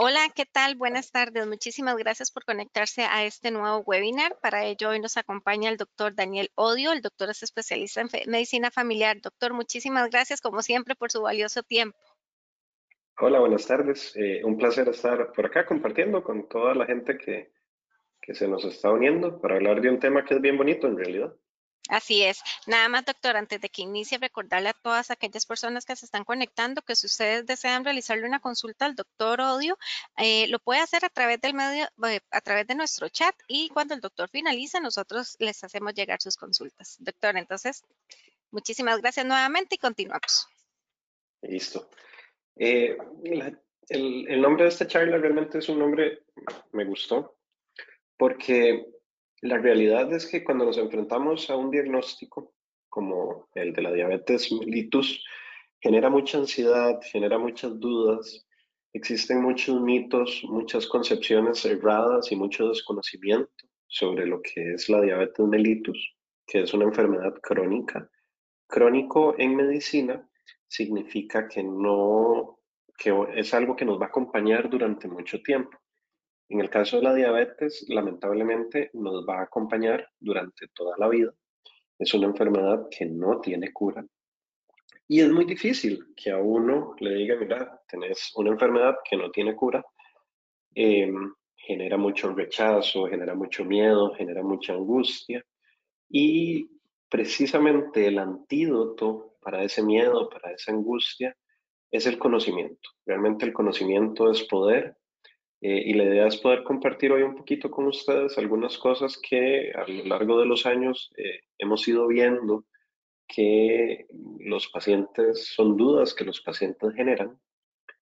Hola, ¿qué tal? Buenas tardes. Muchísimas gracias por conectarse a este nuevo webinar. Para ello, hoy nos acompaña el doctor Daniel Odio. El doctor es especialista en medicina familiar. Doctor, muchísimas gracias, como siempre, por su valioso tiempo. Hola, buenas tardes. Eh, un placer estar por acá compartiendo con toda la gente que, que se nos está uniendo para hablar de un tema que es bien bonito en realidad. Así es. Nada más, doctor, antes de que inicie, recordarle a todas aquellas personas que se están conectando que si ustedes desean realizarle una consulta al doctor Odio, eh, lo puede hacer a través del medio, eh, a través de nuestro chat y cuando el doctor finalice, nosotros les hacemos llegar sus consultas. Doctor, entonces, muchísimas gracias nuevamente y continuamos. Listo. Eh, el, el nombre de esta charla realmente es un nombre, me gustó, porque la realidad es que cuando nos enfrentamos a un diagnóstico como el de la diabetes mellitus, genera mucha ansiedad, genera muchas dudas, existen muchos mitos, muchas concepciones erradas y mucho desconocimiento sobre lo que es la diabetes mellitus, que es una enfermedad crónica. Crónico en medicina significa que no que es algo que nos va a acompañar durante mucho tiempo. En el caso de la diabetes, lamentablemente nos va a acompañar durante toda la vida. Es una enfermedad que no tiene cura. Y es muy difícil que a uno le diga, mira, tenés una enfermedad que no tiene cura. Em, genera mucho rechazo, genera mucho miedo, genera mucha angustia. Y precisamente el antídoto para ese miedo, para esa angustia, es el conocimiento. Realmente el conocimiento es poder eh, y la idea es poder compartir hoy un poquito con ustedes algunas cosas que a lo largo de los años eh, hemos ido viendo que los pacientes son dudas que los pacientes generan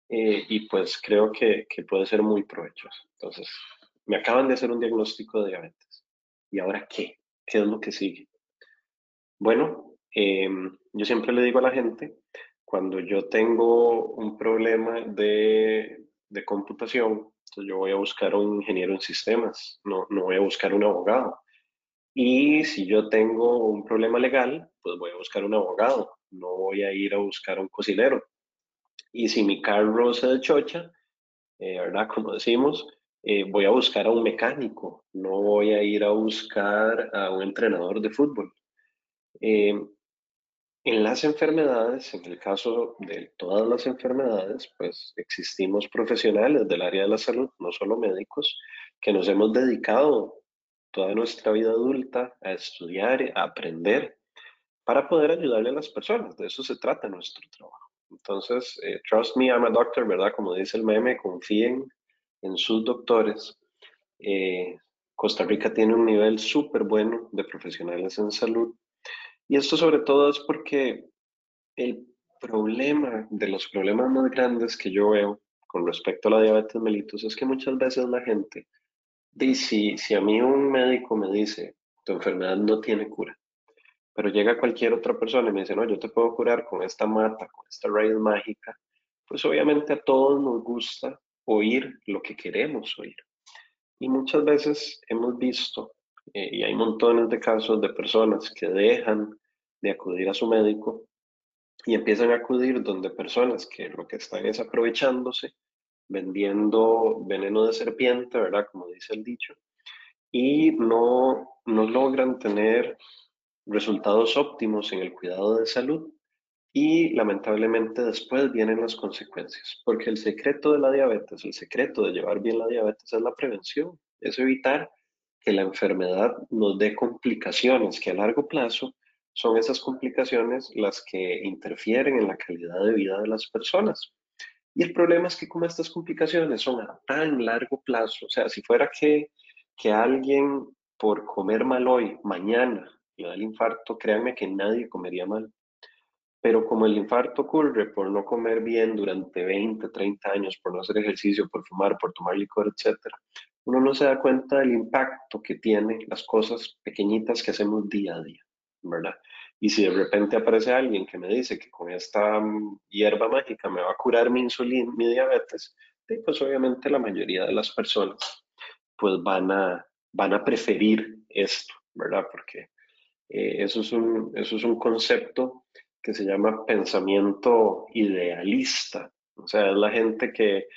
eh, y pues creo que, que, puede ser muy provechoso. Entonces, me acaban de hacer un diagnóstico de diabetes. ¿Y ahora qué? ¿Qué es lo que sigue? Bueno, em, yo siempre le digo a la gente, cuando yo tengo un problema de, de computación, yo voy a buscar un ingeniero en sistemas, no, no voy a buscar un abogado. Y si yo tengo un problema legal, pues voy a buscar un abogado, no voy a ir a buscar un cocinero. Y si mi carro se dechocha, eh, ¿verdad? Como decimos, eh, voy a buscar a un mecánico, no voy a ir a buscar a un entrenador de fútbol. Eh, en las enfermedades, en el caso de todas las enfermedades, pues existimos profesionales del área de la salud, no solo médicos, que nos hemos dedicado toda nuestra vida adulta a estudiar, a aprender, para poder ayudarle a las personas. De eso se trata nuestro trabajo. Entonces, eh, trust me, I'm a doctor, ¿verdad? Como dice el meme, confíen en sus doctores. Eh, Costa Rica tiene un nivel súper bueno de profesionales en salud y esto sobre todo es porque el problema de los problemas más grandes que yo veo con respecto a la diabetes mellitus es que muchas veces la gente dice, si, a mí un médico me dice, tu enfermedad no tiene cura, pero llega cualquier otra persona y me dice, no, yo te puedo curar con esta mata, con esta raíz mágica, pues obviamente a todos nos gusta oír lo que queremos oír. Y muchas veces hemos visto eh, y hay montones de casos de personas que dejan de acudir a su médico y empiezan a acudir donde personas que lo que están es aprovechándose, vendiendo veneno de serpiente, ¿verdad? Como dice el dicho, y no, no logran tener resultados óptimos en el cuidado de salud y lamentablemente después vienen las consecuencias, porque el secreto de la diabetes, el secreto de llevar bien la diabetes es la prevención, es evitar que la enfermedad nos dé complicaciones que a largo plazo son esas complicaciones las que interfieren en la calidad de vida de las personas. Y el problema es que como estas complicaciones son a tan largo plazo, o sea, si fuera que, que alguien por comer mal hoy, mañana le da el infarto, créanme que nadie comería mal. Pero como el infarto ocurre por no comer bien durante 20, 30 años, por no hacer ejercicio, por fumar, por tomar licor, etc., uno no se da cuenta del impacto que tienen las cosas pequeñitas que hacemos día a día, ¿verdad? Y si de repente aparece alguien que me dice que con esta mm, hierba mágica me va a curar mi insulina, mi diabetes, pues obviamente la mayoría de las personas pues van a, van a preferir esto, ¿verdad? Porque eh, eso, es un, eso es un concepto que se llama pensamiento idealista. O sea, es la gente que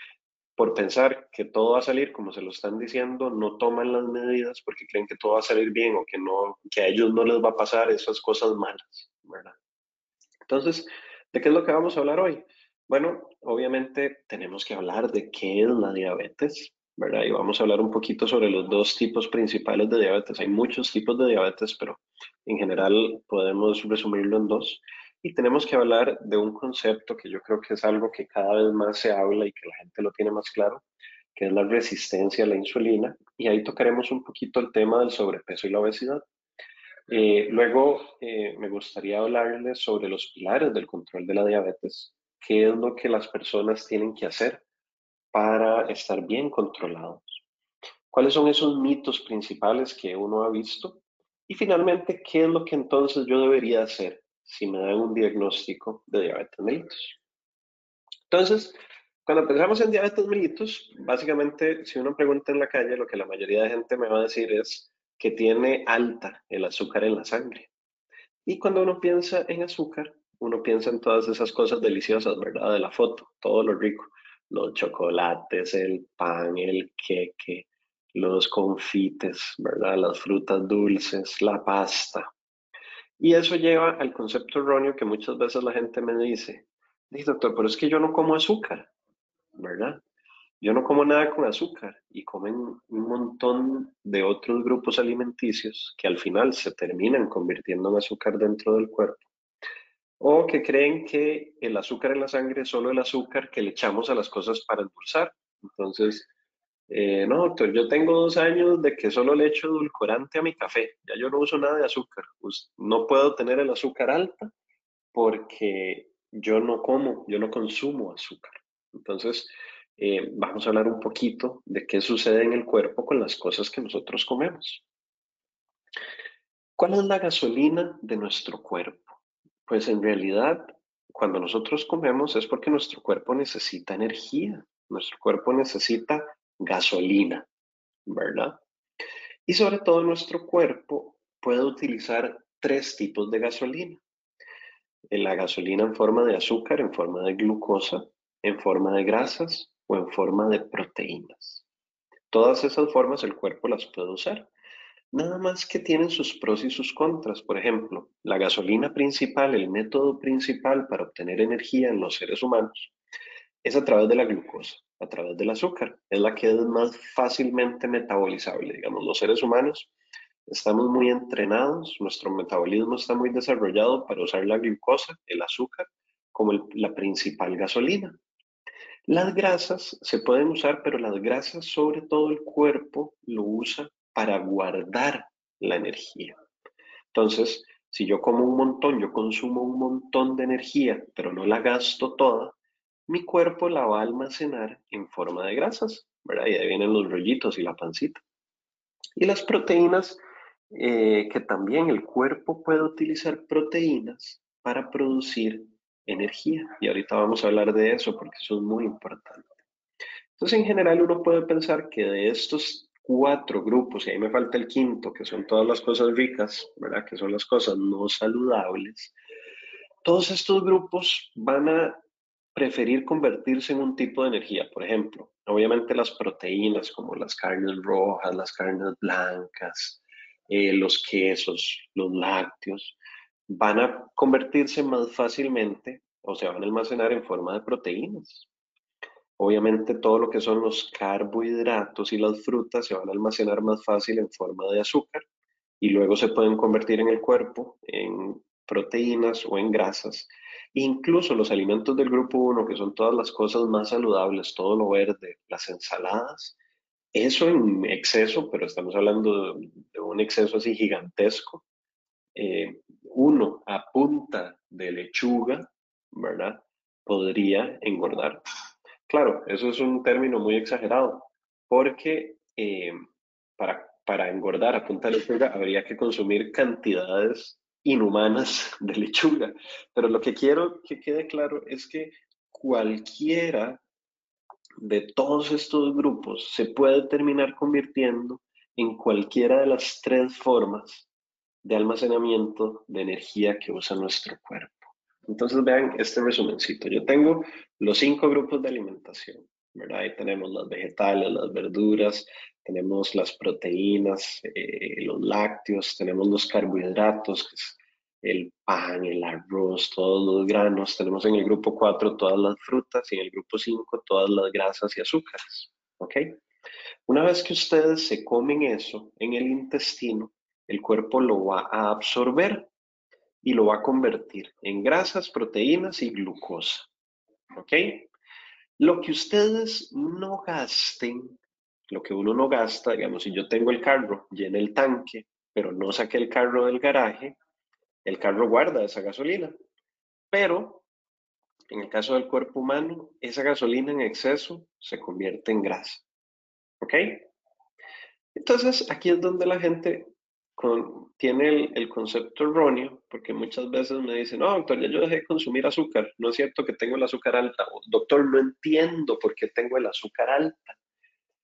por pensar que todo va a salir como se lo están diciendo, no toman las medidas porque creen que todo va a salir bien o que, no, que a ellos no les va a pasar esas cosas malas, ¿verdad? Entonces, ¿de qué es lo que vamos a hablar hoy? Bueno, obviamente tenemos que hablar de qué es la diabetes, ¿verdad? Y vamos a hablar un poquito sobre los dos tipos principales de diabetes. Hay muchos tipos de diabetes, pero en general podemos resumirlo en dos. Y tenemos que hablar de un concepto que yo creo que es algo que cada vez más se habla y que la gente lo tiene más claro, que es la resistencia a la insulina. Y ahí tocaremos un poquito el tema del sobrepeso y la obesidad. Eh, luego eh, me gustaría hablarles sobre los pilares del control de la diabetes, qué es lo que las personas tienen que hacer para estar bien controlados. ¿Cuáles son esos mitos principales que uno ha visto? Y finalmente, ¿qué es lo que entonces yo debería hacer si me dan un diagnóstico de diabetes mellitus. Entonces, cuando pensamos en diabetes mellitus, básicamente, si uno pregunta en la calle, lo que la mayoría de gente me va a decir es que tiene alta el azúcar en la sangre. Y cuando uno piensa en azúcar, uno piensa en todas esas cosas deliciosas, ¿verdad? De la foto, todo lo rico, los chocolates, el pan, el queque, los confites, ¿verdad? Las frutas dulces, la pasta. Y eso lleva al concepto erróneo que muchas veces la gente me dice, dice doctor, pero es que yo no como azúcar, ¿verdad? Yo no como nada con azúcar y comen un montón de otros grupos alimenticios que al final se terminan convirtiendo en azúcar dentro del cuerpo. O que creen que el azúcar en la sangre es solo el azúcar que le echamos a las cosas para endulzar. Entonces, eh, no, doctor, yo tengo dos años de que solo le echo edulcorante a mi café. Ya yo no uso nada de azúcar. Pues, no puedo tener el azúcar alta porque yo no como, yo no consumo azúcar. Entonces, eh, vamos a hablar un poquito de qué sucede en el cuerpo con las cosas que nosotros comemos. ¿Cuál es la gasolina de nuestro cuerpo? Pues en realidad, cuando nosotros comemos es porque nuestro cuerpo necesita energía. Nuestro cuerpo necesita gasolina, ¿verdad? Y sobre todo nuestro cuerpo puede utilizar tres tipos de gasolina. La gasolina en forma de azúcar, en forma de glucosa, en forma de grasas o en forma de proteínas. Todas esas formas el cuerpo las puede usar. Nada más que tienen sus pros y sus contras. Por ejemplo, la gasolina principal, el método principal para obtener energía en los seres humanos, es a través de la glucosa a través del azúcar. Es la que es más fácilmente metabolizable. Digamos, los seres humanos estamos muy entrenados, nuestro metabolismo está muy desarrollado para usar la glucosa, el azúcar, como la principal gasolina. Las grasas se pueden usar, pero las grasas, sobre todo el cuerpo, lo usa para guardar la energía. Entonces, si yo como un montón, yo consumo un montón de energía, pero no la gasto toda, mi cuerpo la va a almacenar en forma de grasas, ¿verdad? Y ahí vienen los rollitos y la pancita. Y las proteínas, eh, que también el cuerpo puede utilizar proteínas para producir energía. Y ahorita vamos a hablar de eso porque eso es muy importante. Entonces, en general, uno puede pensar que de estos cuatro grupos, y ahí me falta el quinto, que son todas las cosas ricas, ¿verdad? Que son las cosas no saludables. Todos estos grupos van a preferir convertirse en un tipo de energía. Por ejemplo, obviamente las proteínas como las carnes rojas, las carnes blancas, eh, los quesos, los lácteos, van a convertirse más fácilmente o se van a almacenar en forma de proteínas. Obviamente todo lo que son los carbohidratos y las frutas se van a almacenar más fácil en forma de azúcar y luego se pueden convertir en el cuerpo en proteínas o en grasas Incluso los alimentos del grupo 1, que son todas las cosas más saludables, todo lo verde, las ensaladas, eso en exceso, pero estamos hablando de, un exceso así gigantesco, eh, uno a punta de lechuga, ¿verdad? Podría engordar. Claro, eso es un término muy exagerado, porque eh, para, para engordar a punta de lechuga habría que consumir cantidades inhumanas de lechuga. Pero lo que quiero que quede claro es que cualquiera de todos estos grupos se puede terminar convirtiendo en cualquiera de las tres formas de almacenamiento de energía que usa nuestro cuerpo. Entonces vean este resumencito. Yo tengo los cinco grupos de alimentación. ¿verdad? Ahí tenemos las vegetales, las verduras, tenemos las proteínas, eh, los lácteos, tenemos los carbohidratos, el pan, el arroz, todos los granos. Tenemos en el grupo 4 todas las frutas y en el grupo 5 todas las grasas y azúcares. ¿Ok? Una vez que ustedes se comen eso en el intestino, el cuerpo lo va a absorber y lo va a convertir en grasas, proteínas y glucosa. ¿Ok? Lo que ustedes no gasten, lo que uno no gasta, digamos, si yo tengo el carro, llené el tanque, pero no saqué el carro del garaje, el carro guarda esa gasolina. Pero en el caso del cuerpo humano, esa gasolina en exceso se convierte en grasa. ¿Ok? Entonces, aquí es donde la gente tiene el, concepto erróneo, porque muchas veces me dicen, no, doctor, ya yo dejé de consumir azúcar, no es cierto que tengo el azúcar alta, doctor, no entiendo por qué tengo el azúcar alta.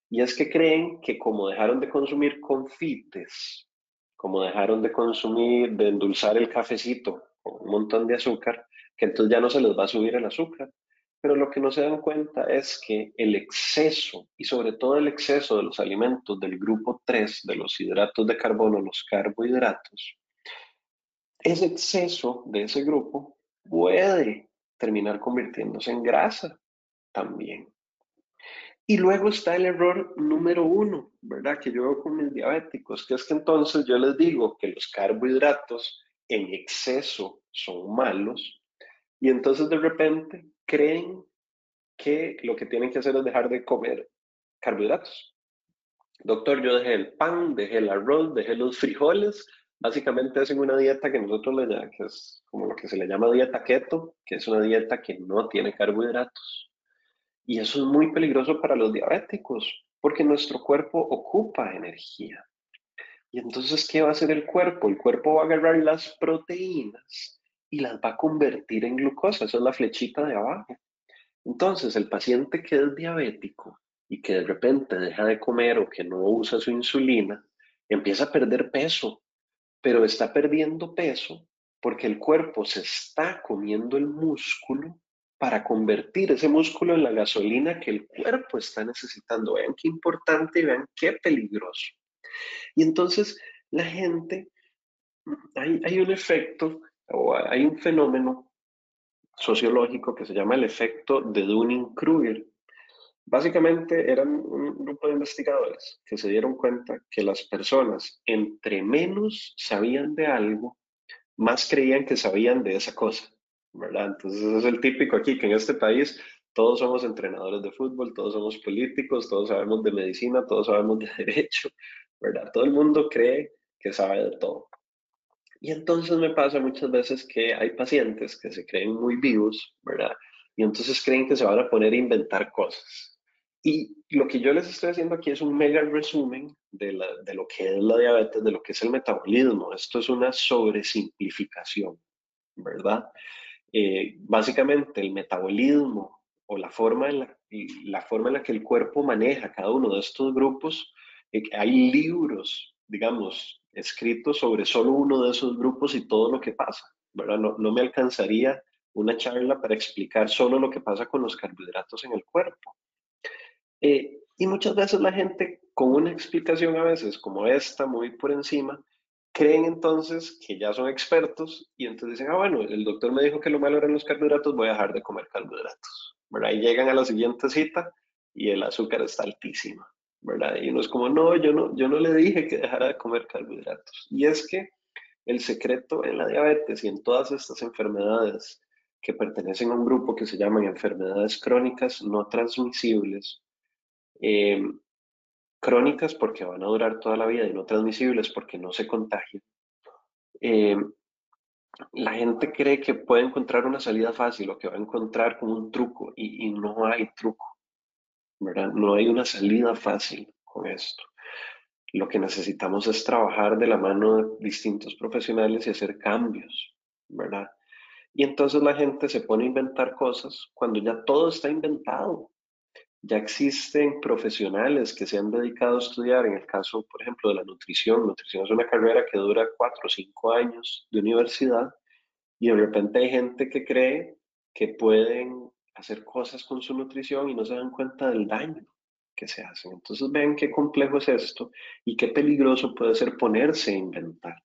Y es que creen que como dejaron de consumir confites, como dejaron de consumir, de endulzar el cafecito con un montón de azúcar, que entonces ya no se les va a subir el azúcar. Pero lo que no se dan cuenta es que el exceso, y sobre todo el exceso de los alimentos del grupo 3, de los hidratos de carbono, los carbohidratos, ese exceso de ese grupo puede terminar convirtiéndose en grasa también. Y luego está el error número uno, ¿verdad? Que yo veo con mis diabéticos, que es que entonces yo les digo que los carbohidratos en exceso son malos y entonces de repente creen que lo que tienen que hacer es dejar de comer carbohidratos. Doctor, yo dejé el pan, dejé el arroz, dejé los frijoles. Básicamente hacen una dieta que nosotros le llamamos, que es como lo que se le llama dieta keto, que es una dieta que no tiene carbohidratos. Y eso es muy peligroso para los diabéticos, porque nuestro cuerpo ocupa energía. Y entonces, ¿qué va a hacer el cuerpo? El cuerpo va a agarrar las proteínas y las va a convertir en glucosa. Esa es la flechita de abajo. Entonces, el paciente que es diabético y que de repente deja de comer o que no usa su insulina, empieza a perder peso, pero está perdiendo peso porque el cuerpo se está comiendo el músculo para convertir ese músculo en la gasolina que el cuerpo está necesitando. Vean qué importante vean qué peligroso. Y entonces la gente, hay, hay un efecto o hay un fenómeno sociológico que se llama el efecto de Dunning-Kruger. Básicamente eran un grupo de investigadores que se dieron cuenta que las personas, entre menos sabían de algo, más creían que sabían de esa cosa, ¿verdad? Entonces es el típico aquí, que en este país todos somos entrenadores de fútbol, todos somos políticos, todos sabemos de medicina, todos sabemos de derecho, ¿verdad? Todo el mundo cree que sabe de todo. Y entonces me pasa muchas veces que hay pacientes que se creen muy vivos, ¿verdad? Y entonces creen que se van a poner a inventar cosas. Y lo que yo les estoy haciendo aquí es un mega resumen de, lo que es la diabetes, de lo que es el metabolismo. Esto es una sobresimplificación, ¿verdad? Eh, básicamente el metabolismo o la forma, en la, que el cuerpo maneja cada uno de estos grupos, eh, hay libros, digamos, escrito sobre solo uno de esos grupos y todo lo que pasa. No, no me alcanzaría una charla para explicar solo lo que pasa con los carbohidratos en el cuerpo. Eh, y muchas veces la gente con una explicación a veces como esta, muy por encima, creen entonces que ya son expertos y entonces dicen, ah, bueno, el doctor me dijo que lo malo eran los carbohidratos, voy a dejar de comer carbohidratos. ¿verdad? Y llegan a la siguiente cita y el azúcar está altísimo. ¿verdad? Y uno es como, no, yo no, yo no le dije que dejara de comer carbohidratos. Y es que el secreto en la diabetes y en todas estas enfermedades que pertenecen a un grupo que se llaman enfermedades crónicas no transmisibles, eh, crónicas porque van a durar toda la vida y no transmisibles porque no se contagian, eh, la gente cree que puede encontrar una salida fácil o que va a encontrar como un truco y no hay truco. No hay una salida fácil con esto. Lo que necesitamos es trabajar de la mano de distintos profesionales y hacer cambios, ¿verdad? Y entonces la gente se pone a inventar cosas cuando ya todo está inventado. Ya existen profesionales que se han dedicado a estudiar, en el caso, por ejemplo, de la nutrición. Nutrición es una carrera que dura cuatro o cinco años de universidad y de repente hay gente que cree que pueden hacer cosas con su nutrición y no se dan cuenta del daño que se hacen. Entonces ven qué complejo es esto y qué peligroso puede ser ponerse a inventar.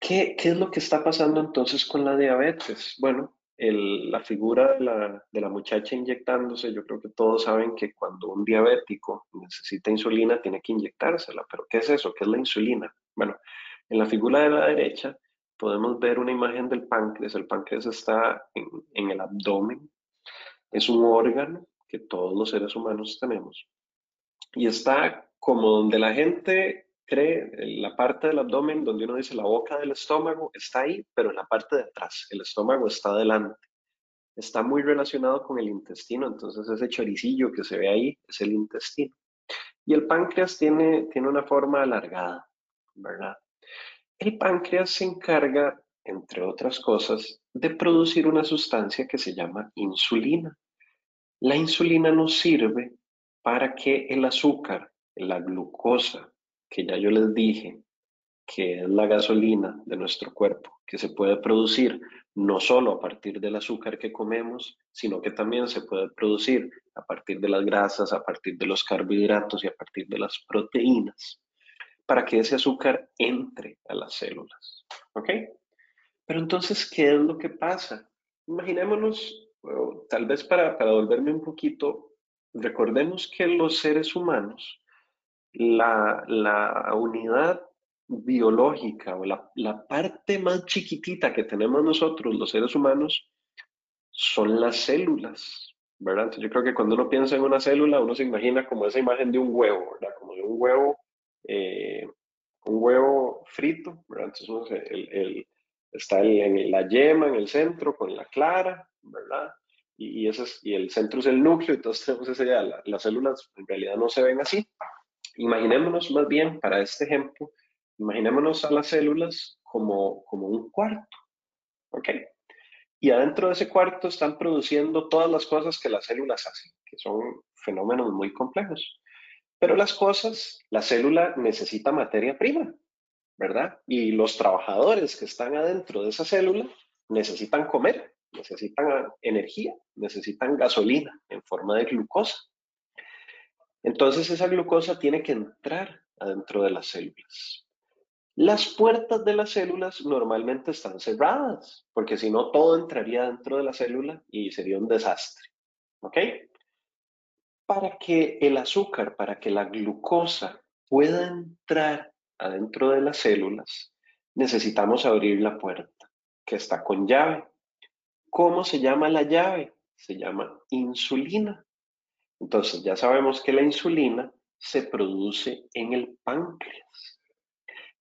¿Qué, qué es lo que está pasando entonces con la diabetes? Bueno, la figura de la, de la, muchacha inyectándose, yo creo que todos saben que cuando un diabético necesita insulina tiene que inyectársela, pero ¿qué es eso? ¿Qué es la insulina? Bueno, en la figura de la derecha podemos ver una imagen del páncreas. El páncreas está en, en el abdomen, es un órgano que todos los seres humanos tenemos y está como donde la gente cree, la parte del abdomen donde uno dice la boca del estómago está ahí, pero en la parte de atrás, el estómago está adelante. Está muy relacionado con el intestino, entonces ese choricillo que se ve ahí es el intestino. Y el páncreas tiene, tiene una forma alargada, ¿verdad? El páncreas se encarga, entre otras cosas, de producir una sustancia que se llama insulina. La insulina nos sirve para que el azúcar, la glucosa, que ya yo les dije que es la gasolina de nuestro cuerpo, que se puede producir no solo a partir del azúcar que comemos, sino que también se puede producir a partir de las grasas, a partir de los carbohidratos y a partir de las proteínas, para que ese azúcar entre a las células. ¿Ok? Pero entonces, ¿qué es lo que pasa? Imaginémonos, tal vez para, para volverme un poquito, recordemos que los seres humanos la, unidad biológica o la, parte más chiquitita que tenemos nosotros, los seres humanos, son las células, ¿verdad? yo creo que cuando uno piensa en una célula, uno se imagina como esa imagen de un huevo, ¿verdad? Como de un huevo, eh, un huevo frito, ¿verdad? Entonces el, está en la yema en el centro con la clara, ¿verdad? Y, ese y el centro es el núcleo, entonces tenemos esa las células en realidad no se ven así, Imaginémonos más bien, para este ejemplo, imaginémonos a las células como, como un cuarto, ¿ok? Y adentro de ese cuarto están produciendo todas las cosas que las células hacen, que son fenómenos muy complejos. Pero las cosas, la célula necesita materia prima, ¿verdad? Y los trabajadores que están adentro de esa célula necesitan comer, necesitan energía, necesitan gasolina en forma de glucosa. Entonces esa glucosa tiene que entrar adentro de las células. Las puertas de las células normalmente están cerradas, porque si no todo entraría dentro de la célula y sería un desastre. ¿Ok? Para que el azúcar, para que la glucosa pueda entrar adentro de las células, necesitamos abrir la puerta, que está con llave. ¿Cómo se llama la llave? Se llama insulina. Entonces, ya sabemos que la insulina se produce en el páncreas.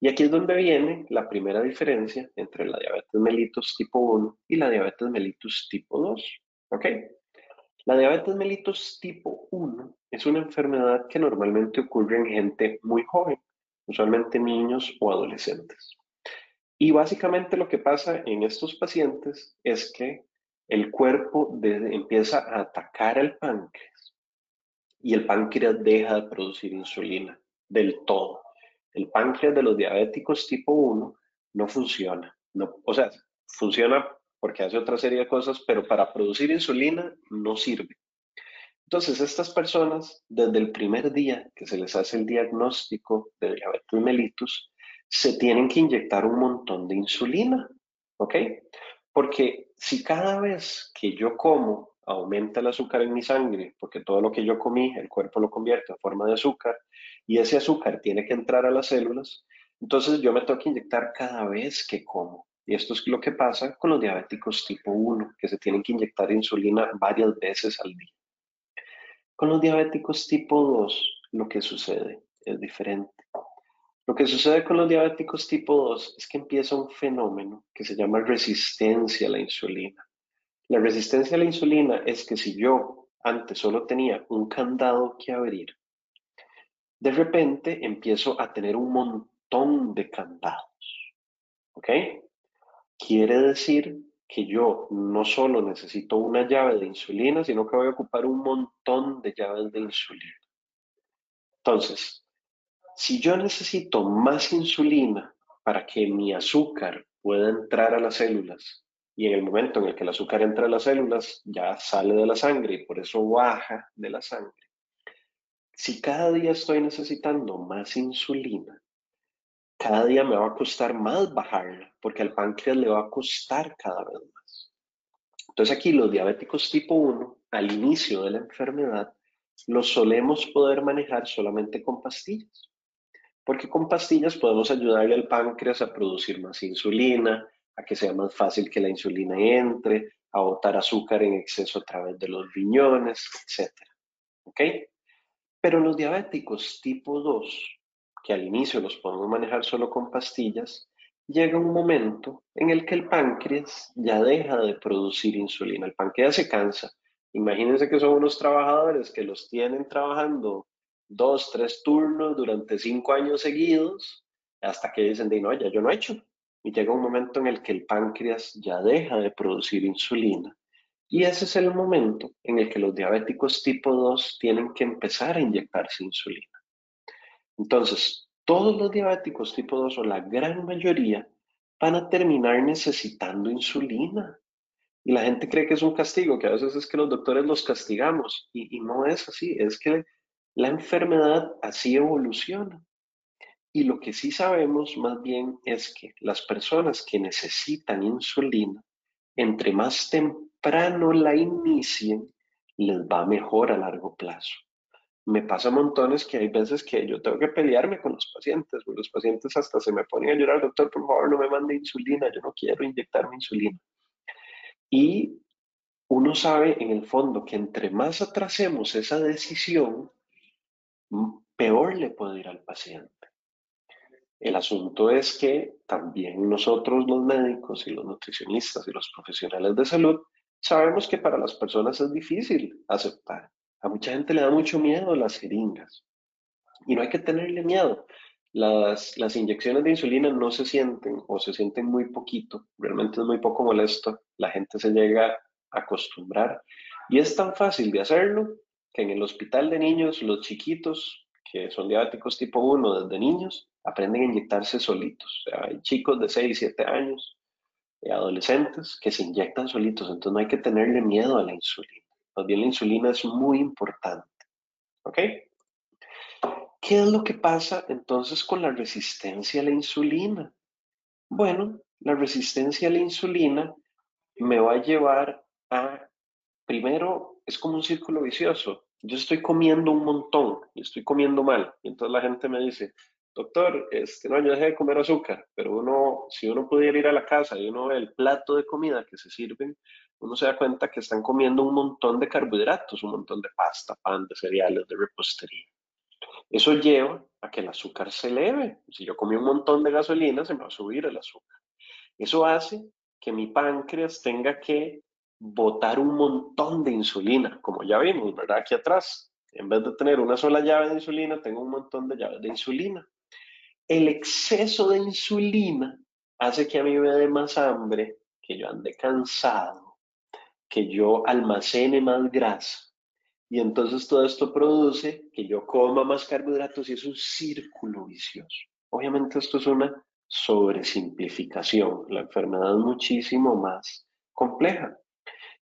Y aquí es donde viene la primera diferencia entre la diabetes mellitus tipo 1 y la diabetes mellitus tipo 2. ¿Ok? La diabetes mellitus tipo 1 es una enfermedad que normalmente ocurre en gente muy joven, usualmente niños o adolescentes. Y básicamente lo que pasa en estos pacientes es que el cuerpo empieza a atacar el páncreas y el páncreas deja de producir insulina del todo. El páncreas de los diabéticos tipo 1 no funciona. No, o sea, funciona porque hace otra serie de cosas, pero para producir insulina no sirve. Entonces, estas personas, desde el primer día que se les hace el diagnóstico de diabetes mellitus, se tienen que inyectar un montón de insulina, ¿ok? Porque si cada vez que yo como aumenta el azúcar en mi sangre, porque todo lo que yo comí, el cuerpo lo convierte en forma de azúcar, y ese azúcar tiene que entrar a las células, entonces yo me tengo que inyectar cada vez que como. Y esto es lo que pasa con los diabéticos tipo 1, que se tienen que inyectar insulina varias veces al día. Con los diabéticos tipo 2, lo que sucede es diferente. Lo que sucede con los diabéticos tipo 2 es que empieza un fenómeno que se llama resistencia a la insulina. La resistencia a la insulina es que si yo antes solo tenía un candado que abrir, de repente empiezo a tener un montón de candados. ¿Ok? Quiere decir que yo no solo necesito una llave de insulina, sino que voy a ocupar un montón de llaves de insulina. Entonces, si yo necesito más insulina para que mi azúcar pueda entrar a las células y en el momento en el que el azúcar entra a las células, ya sale de la sangre y por eso baja de la sangre. Si cada día estoy necesitando más insulina, cada día me va a costar más bajarla, porque al páncreas le va a costar cada vez más. Entonces aquí los diabéticos tipo 1, al inicio de la enfermedad, los solemos poder manejar solamente con pastillas, porque con pastillas podemos ayudarle al páncreas a producir más insulina, a que sea más fácil que la insulina entre, a botar azúcar en exceso a través de los riñones, etc. ¿Ok? Pero los diabéticos tipo 2, que al inicio los podemos manejar solo con pastillas, llega un momento en el que el páncreas ya deja de producir insulina. El páncreas se cansa. Imagínense que son unos trabajadores que los tienen trabajando dos, tres turnos durante cinco años seguidos, hasta que dicen, de no, ya yo no he hecho. Y llega un momento en el que el páncreas ya deja de producir insulina. Y ese es el momento en el que los diabéticos tipo 2 tienen que empezar a inyectarse insulina. Entonces, todos los diabéticos tipo 2 o la gran mayoría van a terminar necesitando insulina. Y la gente cree que es un castigo, que a veces es que los doctores los castigamos. Y, y no es así, es que la enfermedad así evoluciona. Y lo que sí sabemos más bien es que las personas que necesitan insulina, entre más temprano la inicien, les va mejor a largo plazo me pasa montones que hay veces que yo tengo que pelearme con los pacientes, los pacientes hasta se me ponen a llorar, doctor, por favor, no me mande insulina, yo no quiero inyectarme insulina. Y uno sabe en el fondo que entre más atrasemos esa decisión, peor le puede ir al paciente. El asunto es que también nosotros los médicos y los nutricionistas y los profesionales de salud sabemos que para las personas es difícil aceptar. A mucha gente le da mucho miedo las jeringas. Y no hay que tenerle miedo. Las, las inyecciones de insulina no se sienten o se sienten muy poquito, realmente es muy poco molesto, la gente se llega a acostumbrar. Y es tan fácil de hacerlo que en el hospital de niños los chiquitos que son diabéticos tipo 1 desde niños aprenden a inyectarse solitos. Hay chicos de 6, 7 años, y adolescentes que se inyectan solitos, entonces no hay que tenerle miedo a la insulina bien la insulina es muy importante. ¿Ok? ¿Qué es lo que pasa entonces con la resistencia a la insulina? Bueno, la resistencia a la insulina me va a llevar a, primero, es como un círculo vicioso. Yo estoy comiendo un montón y estoy comiendo mal. Y entonces la gente me dice, doctor, este, no, yo dejé de comer azúcar, pero uno, si uno pudiera ir a la casa y uno ve el plato de comida que se sirven, uno se da cuenta que están comiendo un montón de carbohidratos, un montón de pasta, pan, de cereales, de repostería. Eso lleva a que el azúcar se eleve. Si yo comí un montón de gasolina, se me va a subir el azúcar. Eso hace que mi páncreas tenga que botar un montón de insulina, como ya vimos, ¿verdad? Aquí atrás. En vez de tener una sola llave de insulina, tengo un montón de llaves de insulina. El exceso de insulina hace que a mí me dé más hambre, que yo ande cansado, que yo almacene más grasa. Y entonces todo esto produce que yo coma más carbohidratos y es un círculo vicioso. Obviamente esto es una sobresimplificación. La enfermedad es muchísimo más compleja.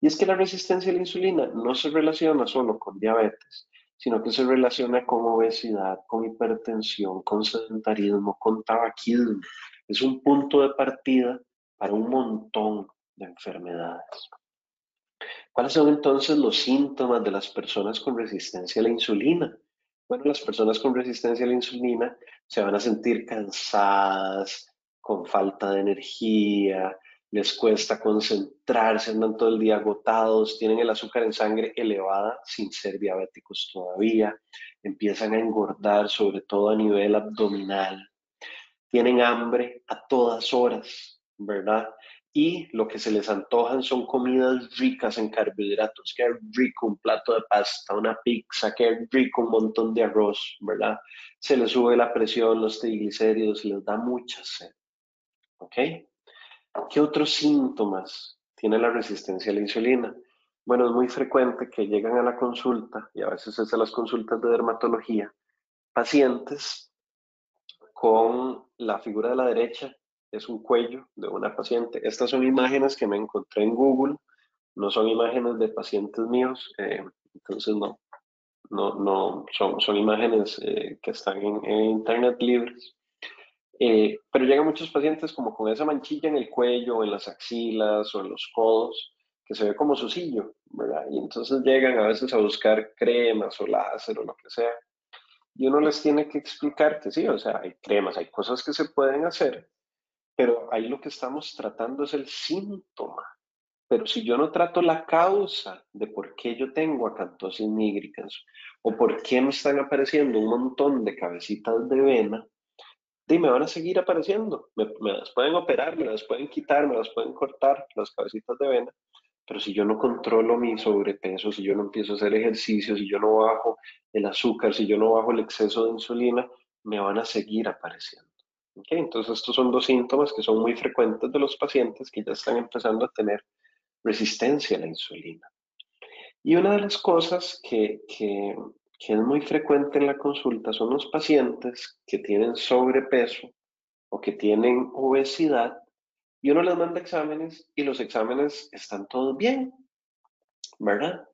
Y es que la resistencia a la insulina no se relaciona solo con diabetes, sino que se relaciona con obesidad, con hipertensión, con sedentarismo, con tabaquismo. Es un punto de partida para un montón de enfermedades. ¿Cuáles son entonces los síntomas de las personas con resistencia a la insulina? Bueno, las personas con resistencia a la insulina se van a sentir cansadas, con falta de energía, les cuesta concentrarse, andan todo el día agotados, tienen el azúcar en sangre elevada sin ser diabéticos todavía, empiezan a engordar, sobre todo a nivel abdominal, tienen hambre a todas horas, ¿verdad? y lo que se les antojan son comidas ricas en carbohidratos, que rico un plato de pasta, una pizza, que rico un montón de arroz, ¿verdad? Se les sube la presión, los triglicéridos, les da mucha sed. ¿Ok? ¿Qué otros síntomas tiene la resistencia a la insulina? Bueno, es muy frecuente que llegan a la consulta, y a veces es a las consultas de dermatología, pacientes con la figura de la derecha es un cuello de una paciente. Estas son imágenes que me encontré en Google, no son imágenes de pacientes míos, eh, entonces no, no, no, son, imágenes eh, que están en, internet libres. Eh, pero llegan muchos pacientes como con esa manchilla en el cuello, en las axilas o en los codos, que se ve como sucillo, ¿verdad? Y entonces llegan a veces a buscar cremas o láser o lo que sea. Y uno les tiene que explicar que sí, o sea, hay cremas, hay cosas que se pueden hacer, pero ahí lo que estamos tratando es el síntoma. Pero si yo no trato la causa de por qué yo tengo acantosis nigricans o por qué me están apareciendo un montón de cabecitas de vena, me van a seguir apareciendo. Me, las pueden operar, me las pueden quitar, me las pueden cortar, las cabecitas de vena. Pero si yo no controlo mi sobrepeso, si yo no empiezo a hacer ejercicio, si yo no bajo el azúcar, si yo no bajo el exceso de insulina, me van a seguir apareciendo. Entonces estos son dos síntomas que son muy frecuentes de los pacientes que ya están empezando a tener resistencia a la insulina. Y una de las cosas que, que, que es muy frecuente en la consulta son los pacientes que tienen sobrepeso o que tienen obesidad y uno les manda exámenes y los exámenes están todos bien, ¿verdad?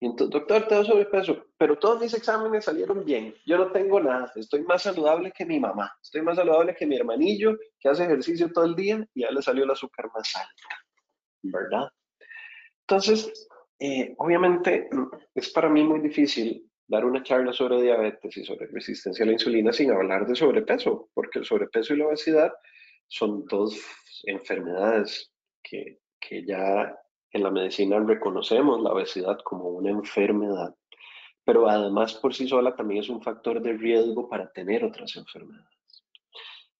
Y entonces, doctor, tengo sobrepeso, pero todos mis exámenes salieron bien. Yo no tengo nada. Estoy más saludable que mi mamá. Estoy más saludable que mi hermanillo que hace ejercicio todo el día y ya le salió el azúcar más alta, ¿verdad? Entonces, eh, obviamente es para mí muy difícil dar una charla sobre diabetes y sobre resistencia a la insulina sin hablar de sobrepeso, porque el sobrepeso y la obesidad son dos enfermedades que, que ya en la medicina reconocemos la obesidad como una enfermedad, pero además por sí sola también es un factor de riesgo para tener otras enfermedades.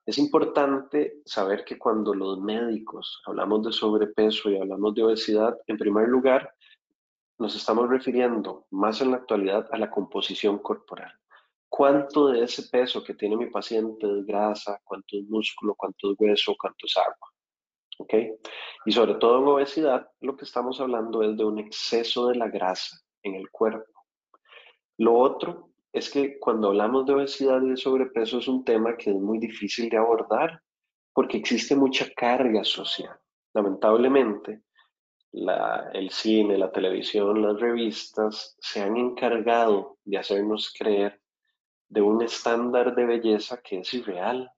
Es importante saber que cuando los médicos hablamos de sobrepeso y hablamos de obesidad, en primer lugar, nos estamos refiriendo más en la actualidad a la composición corporal. ¿Cuánto de ese peso que tiene mi paciente es grasa? ¿Cuánto es músculo? ¿Cuánto es hueso? ¿Cuánto es agua? ¿Ok? Y sobre todo en obesidad, lo que estamos hablando es de un exceso de la grasa en el cuerpo. Lo otro es que cuando hablamos de obesidad y de sobrepeso es un tema que es muy difícil de abordar porque existe mucha carga social. Lamentablemente, el cine, la televisión, las revistas se han encargado de hacernos creer de un estándar de belleza que es irreal.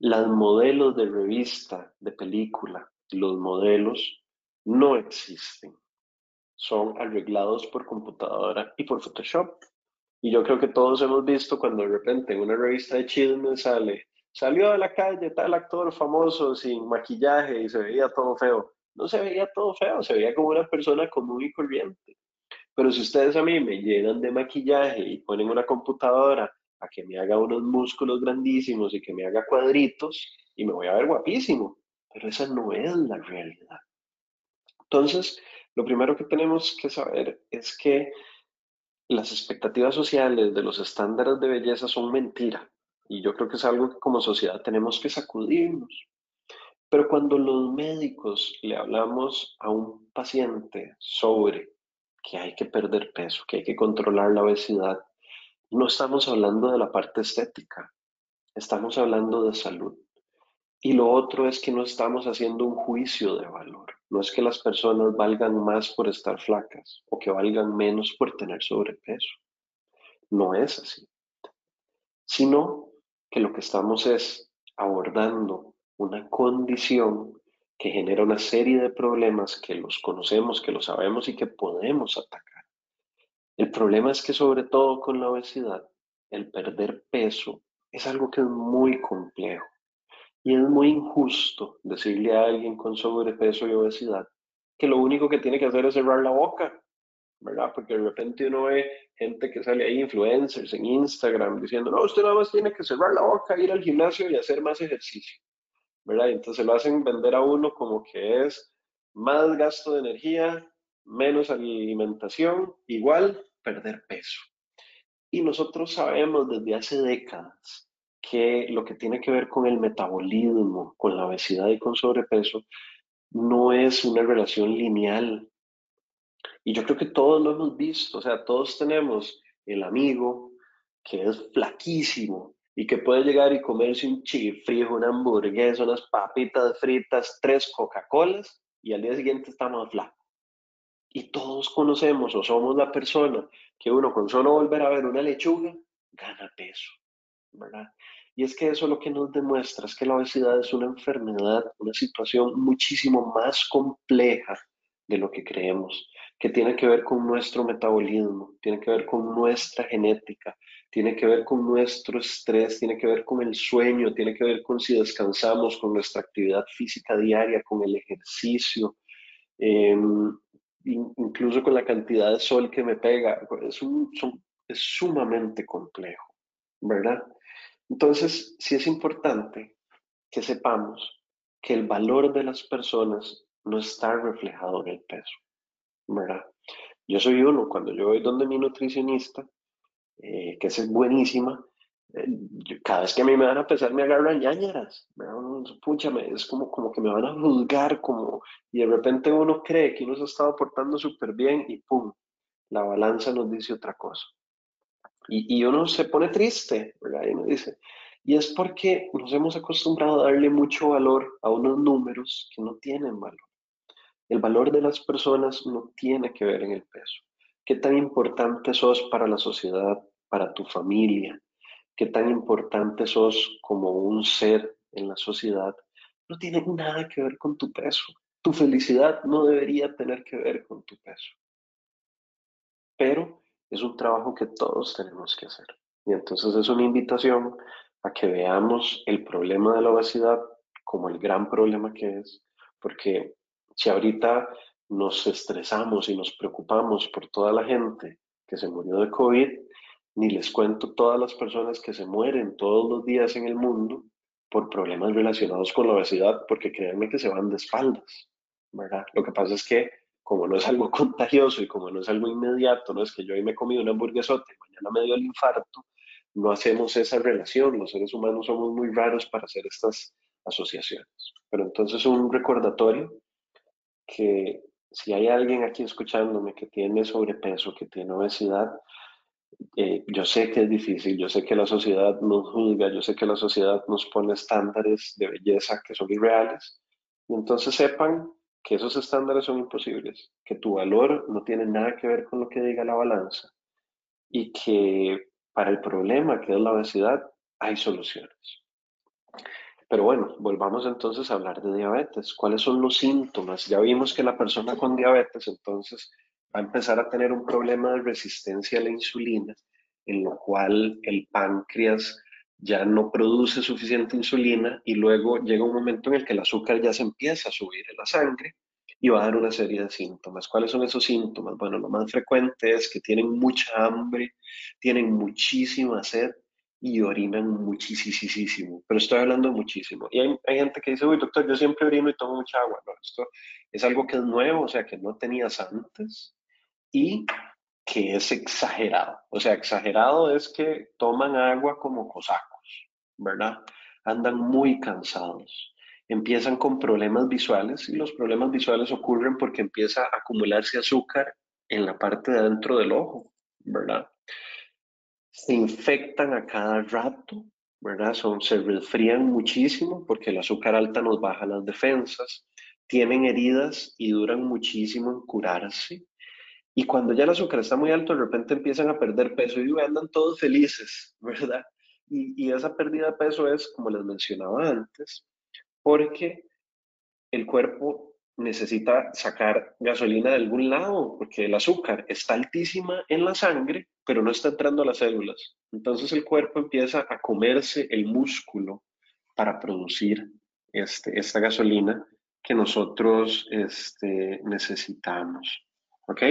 Las modelos de revista, de película, los modelos no existen. Son arreglados por computadora y por Photoshop. Y yo creo que todos hemos visto cuando de repente en una revista de chisme sale, salió a la calle tal actor famoso sin maquillaje y se veía todo feo. No se veía todo feo, se veía como una persona común y corriente. Pero si ustedes a mí me llenan de maquillaje y ponen una computadora a que me haga unos músculos grandísimos y que me haga cuadritos, y me voy a ver guapísimo. Pero esa no es la realidad. Entonces, lo primero que tenemos que saber es que las expectativas sociales de los estándares de belleza son mentira. Y yo creo que es algo que como sociedad tenemos que sacudirnos. Pero cuando los médicos le hablamos a un paciente sobre que hay que perder peso, que hay que controlar la obesidad, no estamos hablando de la parte estética, estamos hablando de salud. Y lo otro es que no estamos haciendo un juicio de valor. No es que las personas valgan más por estar flacas o que valgan menos por tener sobrepeso. No es así. Sino que lo que estamos es abordando una condición que genera una serie de problemas que los conocemos, que los sabemos y que podemos atacar. El problema es que sobre todo con la obesidad, el perder peso es algo que es muy complejo y es muy injusto decirle a alguien con sobrepeso y obesidad que lo único que tiene que hacer es cerrar la boca, ¿verdad? Porque de repente uno ve gente que sale ahí, influencers en Instagram, diciendo, no, usted nada más tiene que cerrar la boca, ir al gimnasio y hacer más ejercicio, ¿verdad? Y entonces lo hacen vender a uno como que es más gasto de energía, menos alimentación, igual perder peso. Y nosotros sabemos desde hace décadas que lo que tiene que ver con el metabolismo, con la obesidad y con sobrepeso, no es una relación lineal. Y yo creo que todos lo hemos visto, o sea, todos tenemos el amigo que es flaquísimo y que puede llegar y comerse un chifrijo, una hamburguesa, unas papitas fritas, tres Coca-Colas y al día siguiente está más flaco. Y todos conocemos o somos la persona que uno con solo volver a ver una lechuga gana peso, ¿verdad? Y es que eso lo que nos demuestra es que la obesidad es una enfermedad, una situación muchísimo más compleja de lo que creemos, que tiene que ver con nuestro metabolismo, tiene que ver con nuestra genética, tiene que ver con nuestro estrés, tiene que ver con el sueño, tiene que ver con si descansamos, con nuestra actividad física diaria, con el ejercicio, em, incluso con la cantidad de sol que me pega. Es, es sumamente complejo, ¿verdad? Entonces, sí es importante que sepamos que el valor de las personas no está reflejado en el peso, Yo soy uno, cuando yo voy donde mi nutricionista, eh, que es buenísima, eh, cada vez que a mí me van a pesar me agarran ñañaras, Púchame, es como, como que me van a juzgar, como, y de repente uno cree que uno se ha estado portando súper bien y ¡pum! La balanza nos dice otra cosa. Y, uno se pone triste, ¿verdad? Y uno dice, y es porque nos hemos acostumbrado a darle mucho valor a unos números que no tienen valor. El valor de las personas no tiene que ver en el peso. ¿Qué tan importante sos para la sociedad, para tu familia? ¿Qué tan importante sos como un ser en la sociedad? No tiene nada que ver con tu peso. Tu felicidad no debería tener que ver con tu peso. Pero es un trabajo que todos tenemos que hacer. Y entonces es una invitación a que veamos el problema de la obesidad como el gran problema que es, porque si ahorita nos estresamos y nos preocupamos por toda la gente que se murió de COVID, ni les cuento todas las personas que se mueren todos los días en el mundo por problemas relacionados con la obesidad, porque créanme que se van de espaldas, ¿verdad? Lo que pasa es que como no es algo contagioso y como no es algo inmediato, no es que yo hoy me comido una hamburguesota y mañana me dio el infarto, no hacemos esa relación. Los seres humanos somos muy raros para hacer estas asociaciones. Pero entonces un recordatorio que si hay alguien aquí escuchándome que tiene sobrepeso, que tiene obesidad, eh, yo sé que es difícil, yo sé que la sociedad nos juzga, yo sé que la sociedad nos pone estándares de belleza que son irreales. Y entonces sepan que esos estándares son imposibles, que tu valor no tiene nada que ver con lo que diga la balanza y que para el problema que es la obesidad hay soluciones. Pero bueno, volvamos entonces a hablar de diabetes. ¿Cuáles son los síntomas? Ya vimos que la persona con diabetes entonces va a empezar a tener un problema de resistencia a la insulina, en lo cual el páncreas ya no produce suficiente insulina y luego llega un momento en el que el azúcar ya se empieza a subir en la sangre y va a dar una serie de síntomas. ¿Cuáles son esos síntomas? Bueno, lo más frecuente es que tienen mucha hambre, tienen muchísima sed y orinan muchísimo, pero estoy hablando muchísimo. Y hay, gente que dice, uy, doctor, yo siempre orino y tomo mucha agua. No, esto es algo que es nuevo, o sea, que no tenías antes y que es exagerado. O sea, exagerado es que toman agua como cosacos. ¿verdad? Andan muy cansados. Empiezan con problemas visuales y los problemas visuales ocurren porque empieza a acumularse azúcar en la parte de adentro del ojo, ¿verdad? Se infectan a cada rato, ¿verdad? Son, se resfrían muchísimo porque el azúcar alta nos baja las defensas, tienen heridas y duran muchísimo en curarse. Y cuando ya el azúcar está muy alto, de repente empiezan a perder peso y andan todos felices, ¿verdad? Y, esa pérdida de peso es, como les mencionaba antes, porque el cuerpo necesita sacar gasolina de algún lado, porque el azúcar está altísima en la sangre, pero no está entrando a las células. Entonces el cuerpo empieza a comerse el músculo para producir este, esta gasolina que nosotros este, necesitamos. ¿Ok?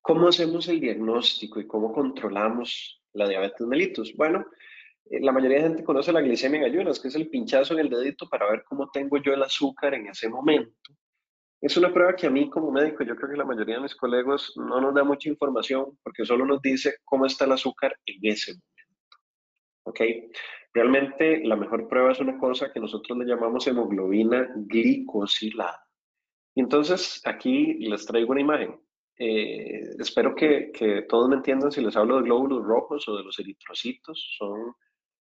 ¿Cómo hacemos el diagnóstico y cómo controlamos la diabetes mellitus? Bueno, eh, la mayoría de gente conoce la glicemia en ayunas, que es el pinchazo en el dedito para ver cómo tengo yo el azúcar en ese momento. Es una prueba que a mí como médico, yo creo que la mayoría de mis colegas no nos da mucha información porque solo nos dice cómo está el azúcar en ese momento. ¿Ok? Realmente la mejor prueba es una cosa que nosotros le llamamos hemoglobina glicosilada. Y entonces aquí les traigo una imagen. eh, espero que, que, todos me entiendan si les hablo de glóbulos rojos o de los eritrocitos. Son,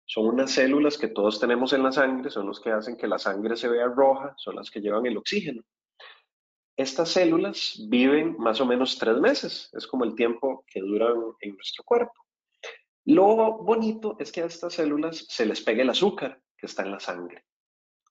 son unas células que todos tenemos en la sangre, son los que hacen que la sangre se vea roja, son las que llevan el oxígeno. Estas células viven más o menos tres meses, es como el tiempo que duran en nuestro cuerpo. Lo bonito es que a estas células se les pega el azúcar que está en la sangre.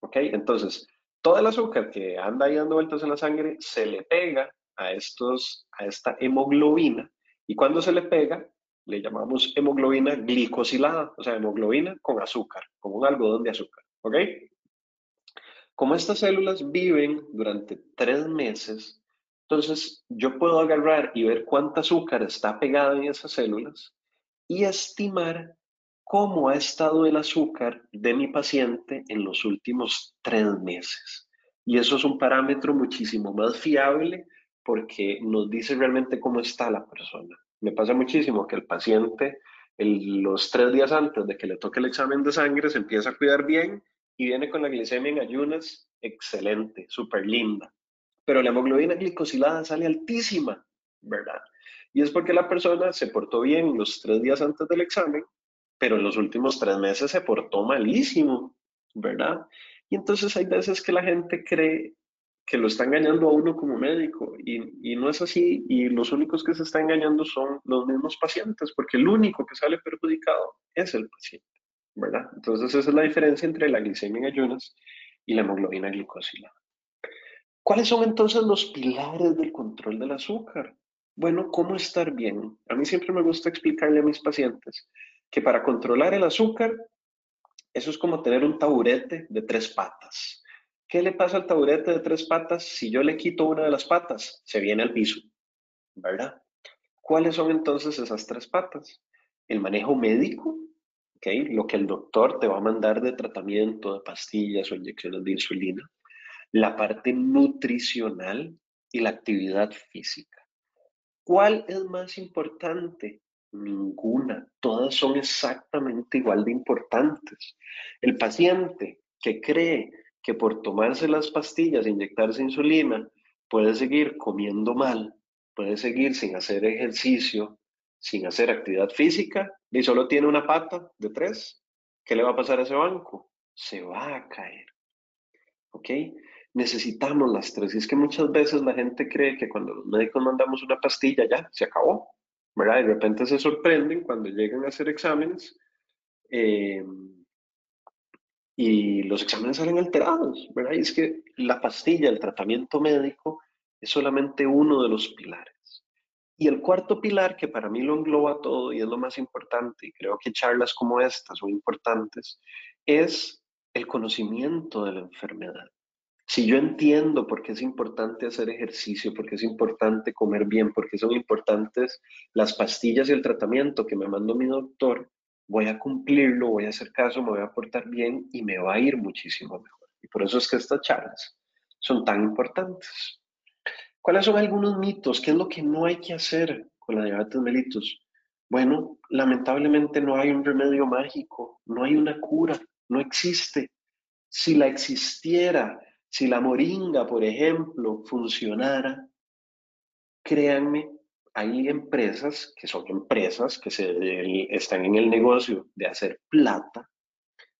¿Ok? Entonces, todo el azúcar que anda ahí dando vueltas en la sangre se le pega a, estos, a esta hemoglobina y cuando se le pega le llamamos hemoglobina glicosilada, o sea, hemoglobina con azúcar, como un algodón de azúcar. ¿Ok? Como estas células viven durante tres meses, entonces yo puedo agarrar y ver cuánta azúcar está pegada en esas células y estimar cómo ha estado el azúcar de mi paciente en los últimos tres meses. Y eso es un parámetro muchísimo más fiable porque nos dice realmente cómo está la persona. Me pasa muchísimo que el paciente los tres días antes de que le toque el examen de sangre se empieza a cuidar bien y viene con la glicemia en ayunas excelente, súper linda. Pero la hemoglobina glicosilada sale altísima, ¿verdad? Y es porque la persona se portó bien los tres días antes del examen, pero en los últimos tres meses se portó malísimo, ¿verdad? Y entonces hay veces que la gente cree que lo está engañando a uno como médico y, y, no es así y los únicos que se están engañando son los mismos pacientes porque el único que sale perjudicado es el paciente, ¿verdad? Entonces esa es la diferencia entre la glicemia en ayunas y la hemoglobina glicosilada. ¿Cuáles son entonces los pilares del control del azúcar? Bueno, ¿cómo estar bien? A mí siempre me gusta explicarle a mis pacientes que para controlar el azúcar, eso es como tener un taburete de tres patas. ¿Qué le pasa al taburete de tres patas? Si yo le quito una de las patas, se viene al piso, ¿verdad? ¿Cuáles son entonces esas tres patas? El manejo médico, lo que el doctor te va a mandar de tratamiento, de pastillas o inyecciones de insulina. La parte nutricional y la actividad física. ¿Cuál es más importante? Ninguna. Todas son exactamente igual de importantes. El paciente que cree que por tomarse las pastillas, e inyectarse insulina, puede seguir comiendo mal, puede seguir sin hacer ejercicio, sin hacer actividad física, y solo tiene una pata de tres, ¿qué le va a pasar a ese banco? Se va a caer. ¿Ok? necesitamos las tres. Y es que muchas veces la gente cree que cuando los médicos mandamos una pastilla ya se acabó, ¿verdad? Y de repente se sorprenden cuando llegan a hacer exámenes eh, y los exámenes salen alterados, ¿verdad? Y es que la pastilla, el tratamiento médico, es solamente uno de los pilares. Y el cuarto pilar, que para mí lo engloba todo y es lo más importante, y creo que charlas como estas son importantes, es el conocimiento de la enfermedad. Si yo entiendo por qué es importante hacer ejercicio, por qué es importante comer bien, por qué son importantes las pastillas y el tratamiento que me mandó mi doctor, voy a cumplirlo, voy a hacer caso, me voy a portar bien y me va a ir muchísimo mejor. Y por eso es que estas charlas son tan importantes. ¿Cuáles son algunos mitos? ¿Qué es lo que no hay que hacer con la diabetes mellitus? Bueno, lamentablemente no hay un remedio mágico, no hay una cura, no existe. Si la existiera, si la moringa, por ejemplo, funcionara, créanme, hay empresas que son empresas que se, están en el negocio de hacer plata.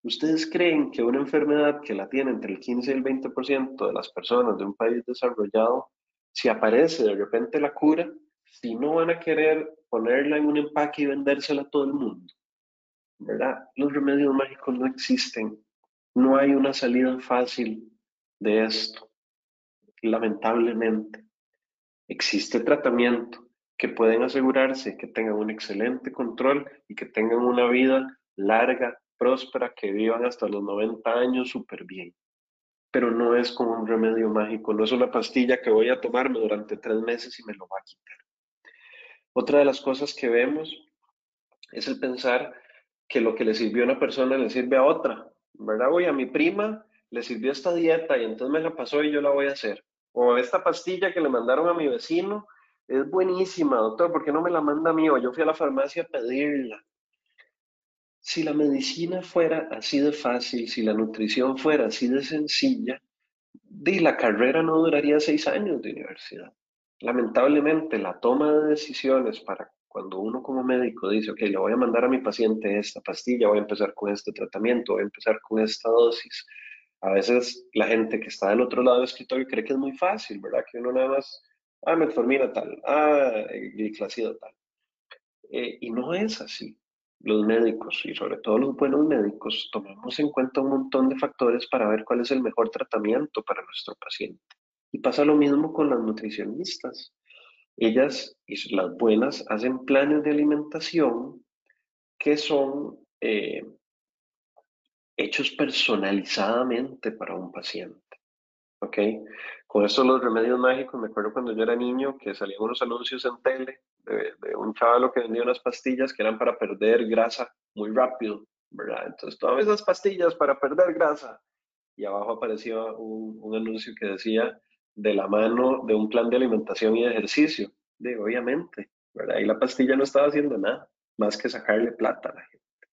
¿Ustedes creen que una enfermedad que la tiene entre el 15 y el 20% de las personas de un país desarrollado, si aparece de repente la cura, si no van a querer ponerla en un empaque y vendérsela a todo el mundo? ¿Verdad? Los remedios mágicos no existen. No hay una salida fácil de esto. Lamentablemente, existe tratamiento que pueden asegurarse que tengan un excelente control y que tengan una vida larga, próspera, que vivan hasta los 90 años súper bien. Pero no es como un remedio mágico, no es una pastilla que voy a tomarme durante tres meses y me lo va a quitar. Otra de las cosas que vemos es el pensar que lo que le sirvió a una persona le sirve a otra, ¿verdad? Voy a mi prima le sirvió esta dieta y entonces me la pasó y yo la voy a hacer. O esta pastilla que le mandaron a mi vecino es buenísima, doctor, ¿por qué no me la manda a mí? O yo fui a la farmacia a pedirla. Si la medicina fuera así de fácil, si la nutrición fuera así de sencilla, di, la carrera no duraría seis años de universidad. lamentablemente la toma de decisiones para cuando uno como médico dice, ok, le voy a mandar a mi paciente esta pastilla, voy a empezar con este tratamiento, voy a empezar con esta dosis, a veces la gente que está del otro lado del escritorio cree que es muy fácil, ¿verdad? Que uno nada más, ah, metformina tal, ah, gliclacida tal. Eh, y no es así. Los médicos, y sobre todo los buenos médicos, tomamos en cuenta un montón de factores para ver cuál es el mejor tratamiento para nuestro paciente. Y pasa lo mismo con las nutricionistas. Ellas, y las buenas, hacen planes de alimentación que son eh, hechos personalizadamente para un paciente. ¿Ok? Con esto los remedios mágicos, me acuerdo cuando yo era niño que salían unos anuncios en tele de, un chaval que vendía unas pastillas que eran para perder grasa muy rápido, ¿verdad? Entonces, todas esas pastillas para perder grasa. Y abajo aparecía un, un anuncio que decía de la mano de un plan de alimentación y de ejercicio. De, obviamente, ¿verdad? Y la pastilla no estaba haciendo nada más que sacarle plata a la gente.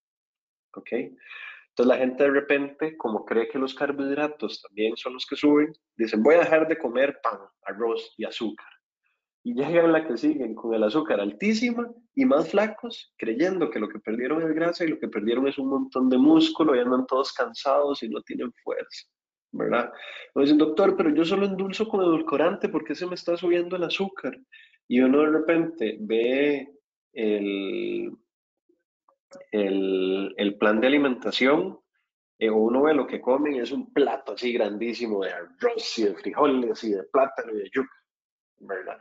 ¿Ok? Entonces la gente de repente, como cree que los carbohidratos también son los que suben, dicen voy a dejar de comer pan, arroz y azúcar. Y llegan la que siguen con el azúcar altísima y más flacos, creyendo que lo que perdieron es grasa y lo que perdieron es un montón de músculo y andan todos cansados y no tienen fuerza, ¿verdad? O dicen, doctor, pero yo solo endulzo con edulcorante, ¿por qué se me está subiendo el azúcar? Y uno de repente ve el, el, plan de alimentación, eh, uno ve lo que comen y es un plato así grandísimo de arroz y de frijoles y de plátano y de yuca, ¿verdad?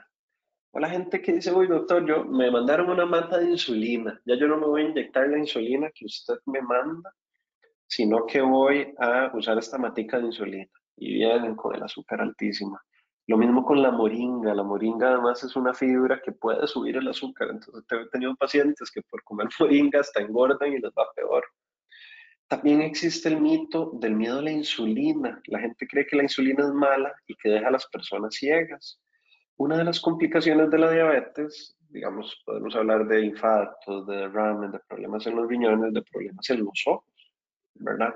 O la gente que dice, uy, doctor, yo me mandaron una manta de insulina, ya yo no me voy a inyectar la insulina que usted me manda, sino que voy a usar esta matica de insulina. Y vienen con el azúcar altísima. Lo mismo con la moringa. La moringa además es una fibra que puede subir el azúcar. Entonces he tenido pacientes que por comer moringa hasta engordan y les va peor. También existe el mito del miedo a la insulina. La gente cree que la insulina es mala y que deja a las personas ciegas. Una de las complicaciones de la diabetes, digamos, podemos hablar de infartos, de derrames, de problemas en los riñones, de problemas en los ojos, ¿verdad?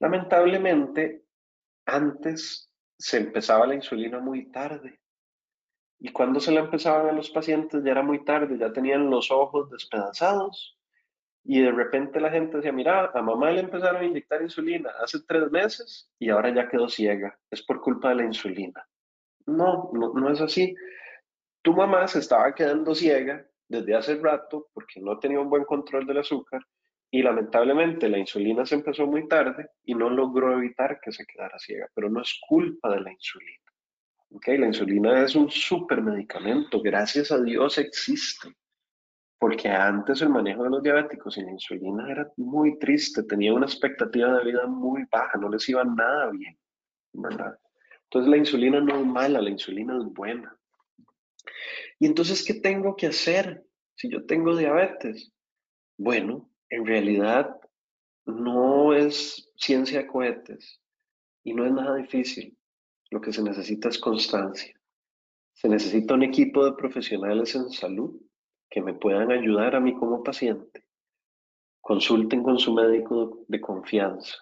Lamentablemente, antes se empezaba la insulina muy tarde. Y cuando se la empezaban a los pacientes ya era muy tarde, ya tenían los ojos despedazados. Y de repente la gente decía, mira, a mamá le empezaron a inyectar insulina hace tres meses y ahora ya quedó ciega. Es por culpa de la insulina. No, no, no es así. Tu mamá se estaba quedando ciega desde hace rato porque no tenía un buen control del azúcar y lamentablemente la insulina se empezó muy tarde y no logró evitar que se quedara ciega, pero no es culpa de la insulina. ¿okay? La insulina es un medicamento, gracias a Dios existe, porque antes el manejo de los diabéticos sin insulina era muy triste, tenía una expectativa de vida muy baja, no les iba nada bien, ¿verdad? Entonces la insulina no es mala, la insulina es buena. ¿Y entonces qué tengo que hacer si yo tengo diabetes? Bueno, en realidad no es ciencia de cohetes y no es nada difícil. Lo que se necesita es constancia. Se necesita un equipo de profesionales en salud que me puedan ayudar a mí como paciente. Consulten con su médico de confianza,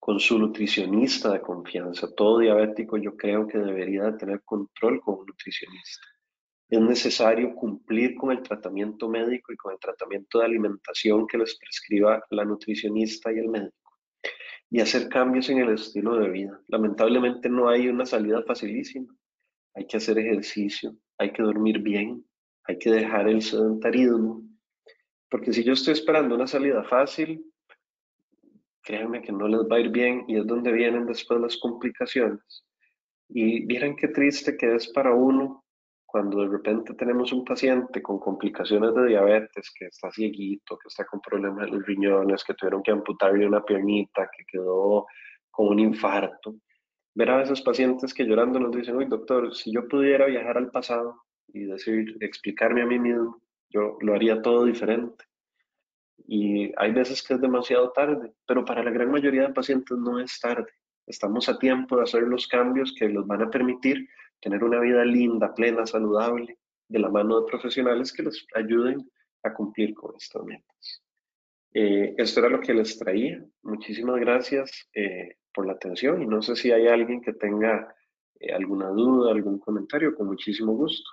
con su nutricionista de confianza. Todo diabético yo creo que debería tener control con un nutricionista es necesario cumplir con el tratamiento médico y con el tratamiento de alimentación que les prescriba la nutricionista y el médico y hacer cambios en el estilo de vida. Lamentablemente no hay una salida facilísima. Hay que hacer ejercicio, hay que dormir bien, hay que dejar el sedentarismo, porque si yo estoy esperando una salida fácil, créanme que no les va a ir bien y es donde vienen después las complicaciones. Y vieran qué triste que es para uno cuando de repente tenemos un paciente con complicaciones de diabetes, que está cieguito, que está con problemas de los riñones, que tuvieron que amputarle una piernita, que quedó con un infarto, ver a esos pacientes que llorando nos dicen, uy doctor, si yo pudiera viajar al pasado y decir, explicarme a mí mismo, yo lo haría todo diferente. Y hay veces que es demasiado tarde, pero para la gran mayoría de pacientes no es tarde. Estamos a tiempo de hacer los cambios que los van a permitir tener una vida linda, plena, saludable, de la mano de profesionales que les ayuden a cumplir con estas metas. Eh, esto era lo que les traía. Muchísimas gracias eh, por la atención y no sé si hay alguien que tenga eh, alguna duda, algún comentario, con muchísimo gusto.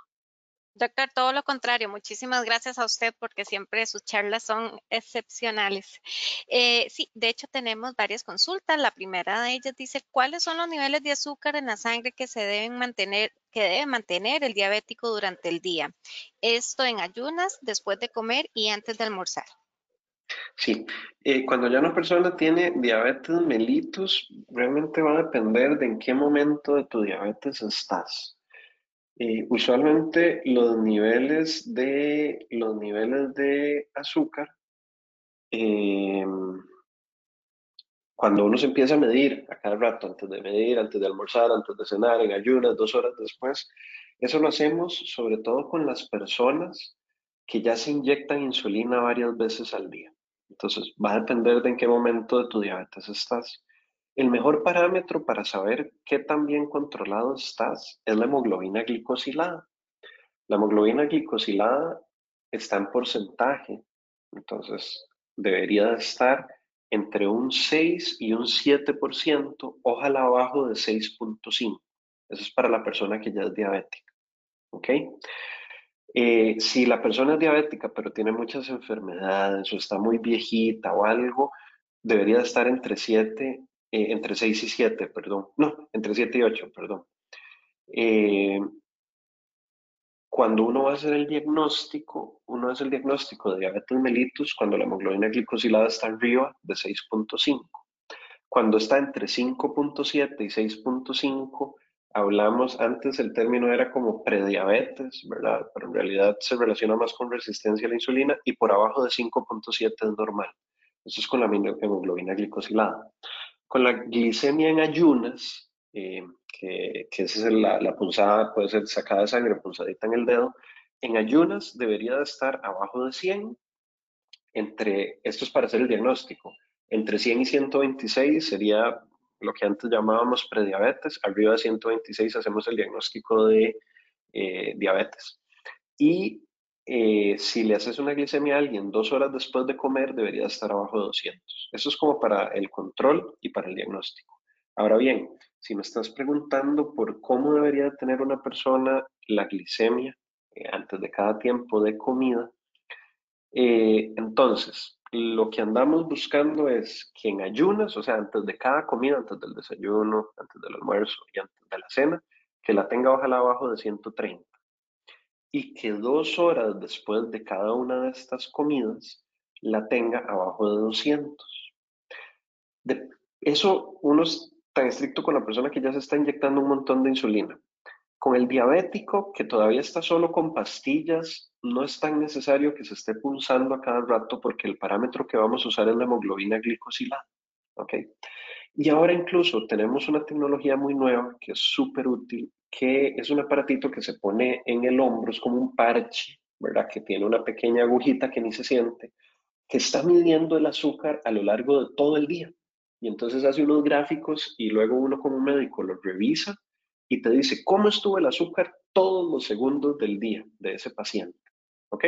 Doctor, todo lo contrario, muchísimas gracias a usted porque siempre sus charlas son excepcionales. Eh, sí, de hecho tenemos varias consultas. La primera de ellas dice, ¿cuáles son los niveles de azúcar en la sangre que se deben mantener, que debe mantener el diabético durante el día? Esto en ayunas, después de comer y antes de almorzar. Sí, eh, cuando ya una persona tiene diabetes mellitus, realmente va a depender de en qué momento de tu diabetes estás. Eh, usualmente los niveles de, los niveles de azúcar, em, cuando uno se empieza a medir a cada rato, antes de medir, antes de almorzar, antes de cenar, en ayunas, dos horas después, eso lo hacemos sobre todo con las personas que ya se inyectan insulina varias veces al día. Entonces, va a depender de en qué momento de tu diabetes estás. El mejor parámetro para saber qué tan bien controlado estás es la hemoglobina glicosilada. La hemoglobina glicosilada está en porcentaje, entonces debería estar entre un 6 y un 7%, ojalá abajo de 6.5. Eso es para la persona que ya es diabética. ¿Ok? Eh, si la persona es diabética pero tiene muchas enfermedades o está muy viejita o algo, debería estar entre 7 eh, entre 6 y 7, perdón, no, entre 7 y 8, perdón. Eh, cuando uno va a hacer el diagnóstico, uno hace el diagnóstico de diabetes mellitus cuando la hemoglobina glicosilada está arriba de 6.5. Cuando está entre 5.7 y 6.5, hablamos, antes el término era como prediabetes, ¿verdad? Pero en realidad se relaciona más con resistencia a la insulina y por abajo de 5.7 es normal. Eso es con la hemoglobina glicosilada. Con la glicemia en ayunas, eh, que, esa es la, la, punzada, puede ser sacada de sangre, punzadita en el dedo, en ayunas debería de estar abajo de 100, entre, esto es para hacer el diagnóstico, entre 100 y 126 sería lo que antes llamábamos prediabetes, arriba de 126 hacemos el diagnóstico de eh, diabetes. Y eh, si le haces una glicemia a alguien dos horas después de comer, debería estar abajo de 200. Eso es como para el control y para el diagnóstico. Ahora bien, si me estás preguntando por cómo debería tener una persona la glicemia eh, antes de cada tiempo de comida, eh, entonces lo que andamos buscando es que en ayunas, o sea, antes de cada comida, antes del desayuno, antes del almuerzo y antes de la cena, que la tenga ojalá abajo de 130 y que dos horas después de cada una de estas comidas la tenga abajo de 200. De, eso uno es tan estricto con la persona que ya se está inyectando un montón de insulina. Con el diabético, que todavía está solo con pastillas, no es tan necesario que se esté pulsando a cada rato porque el parámetro que vamos a usar es la hemoglobina glicosilada. ¿ok? Y ahora incluso tenemos una tecnología muy nueva que es súper útil que es un aparatito que se pone en el hombro, es como un parche, ¿verdad? Que tiene una pequeña agujita que ni se siente, que está midiendo el azúcar a lo largo de todo el día. Y entonces hace unos gráficos y luego uno como médico los revisa y te dice cómo estuvo el azúcar todos los segundos del día de ese paciente. ¿Ok?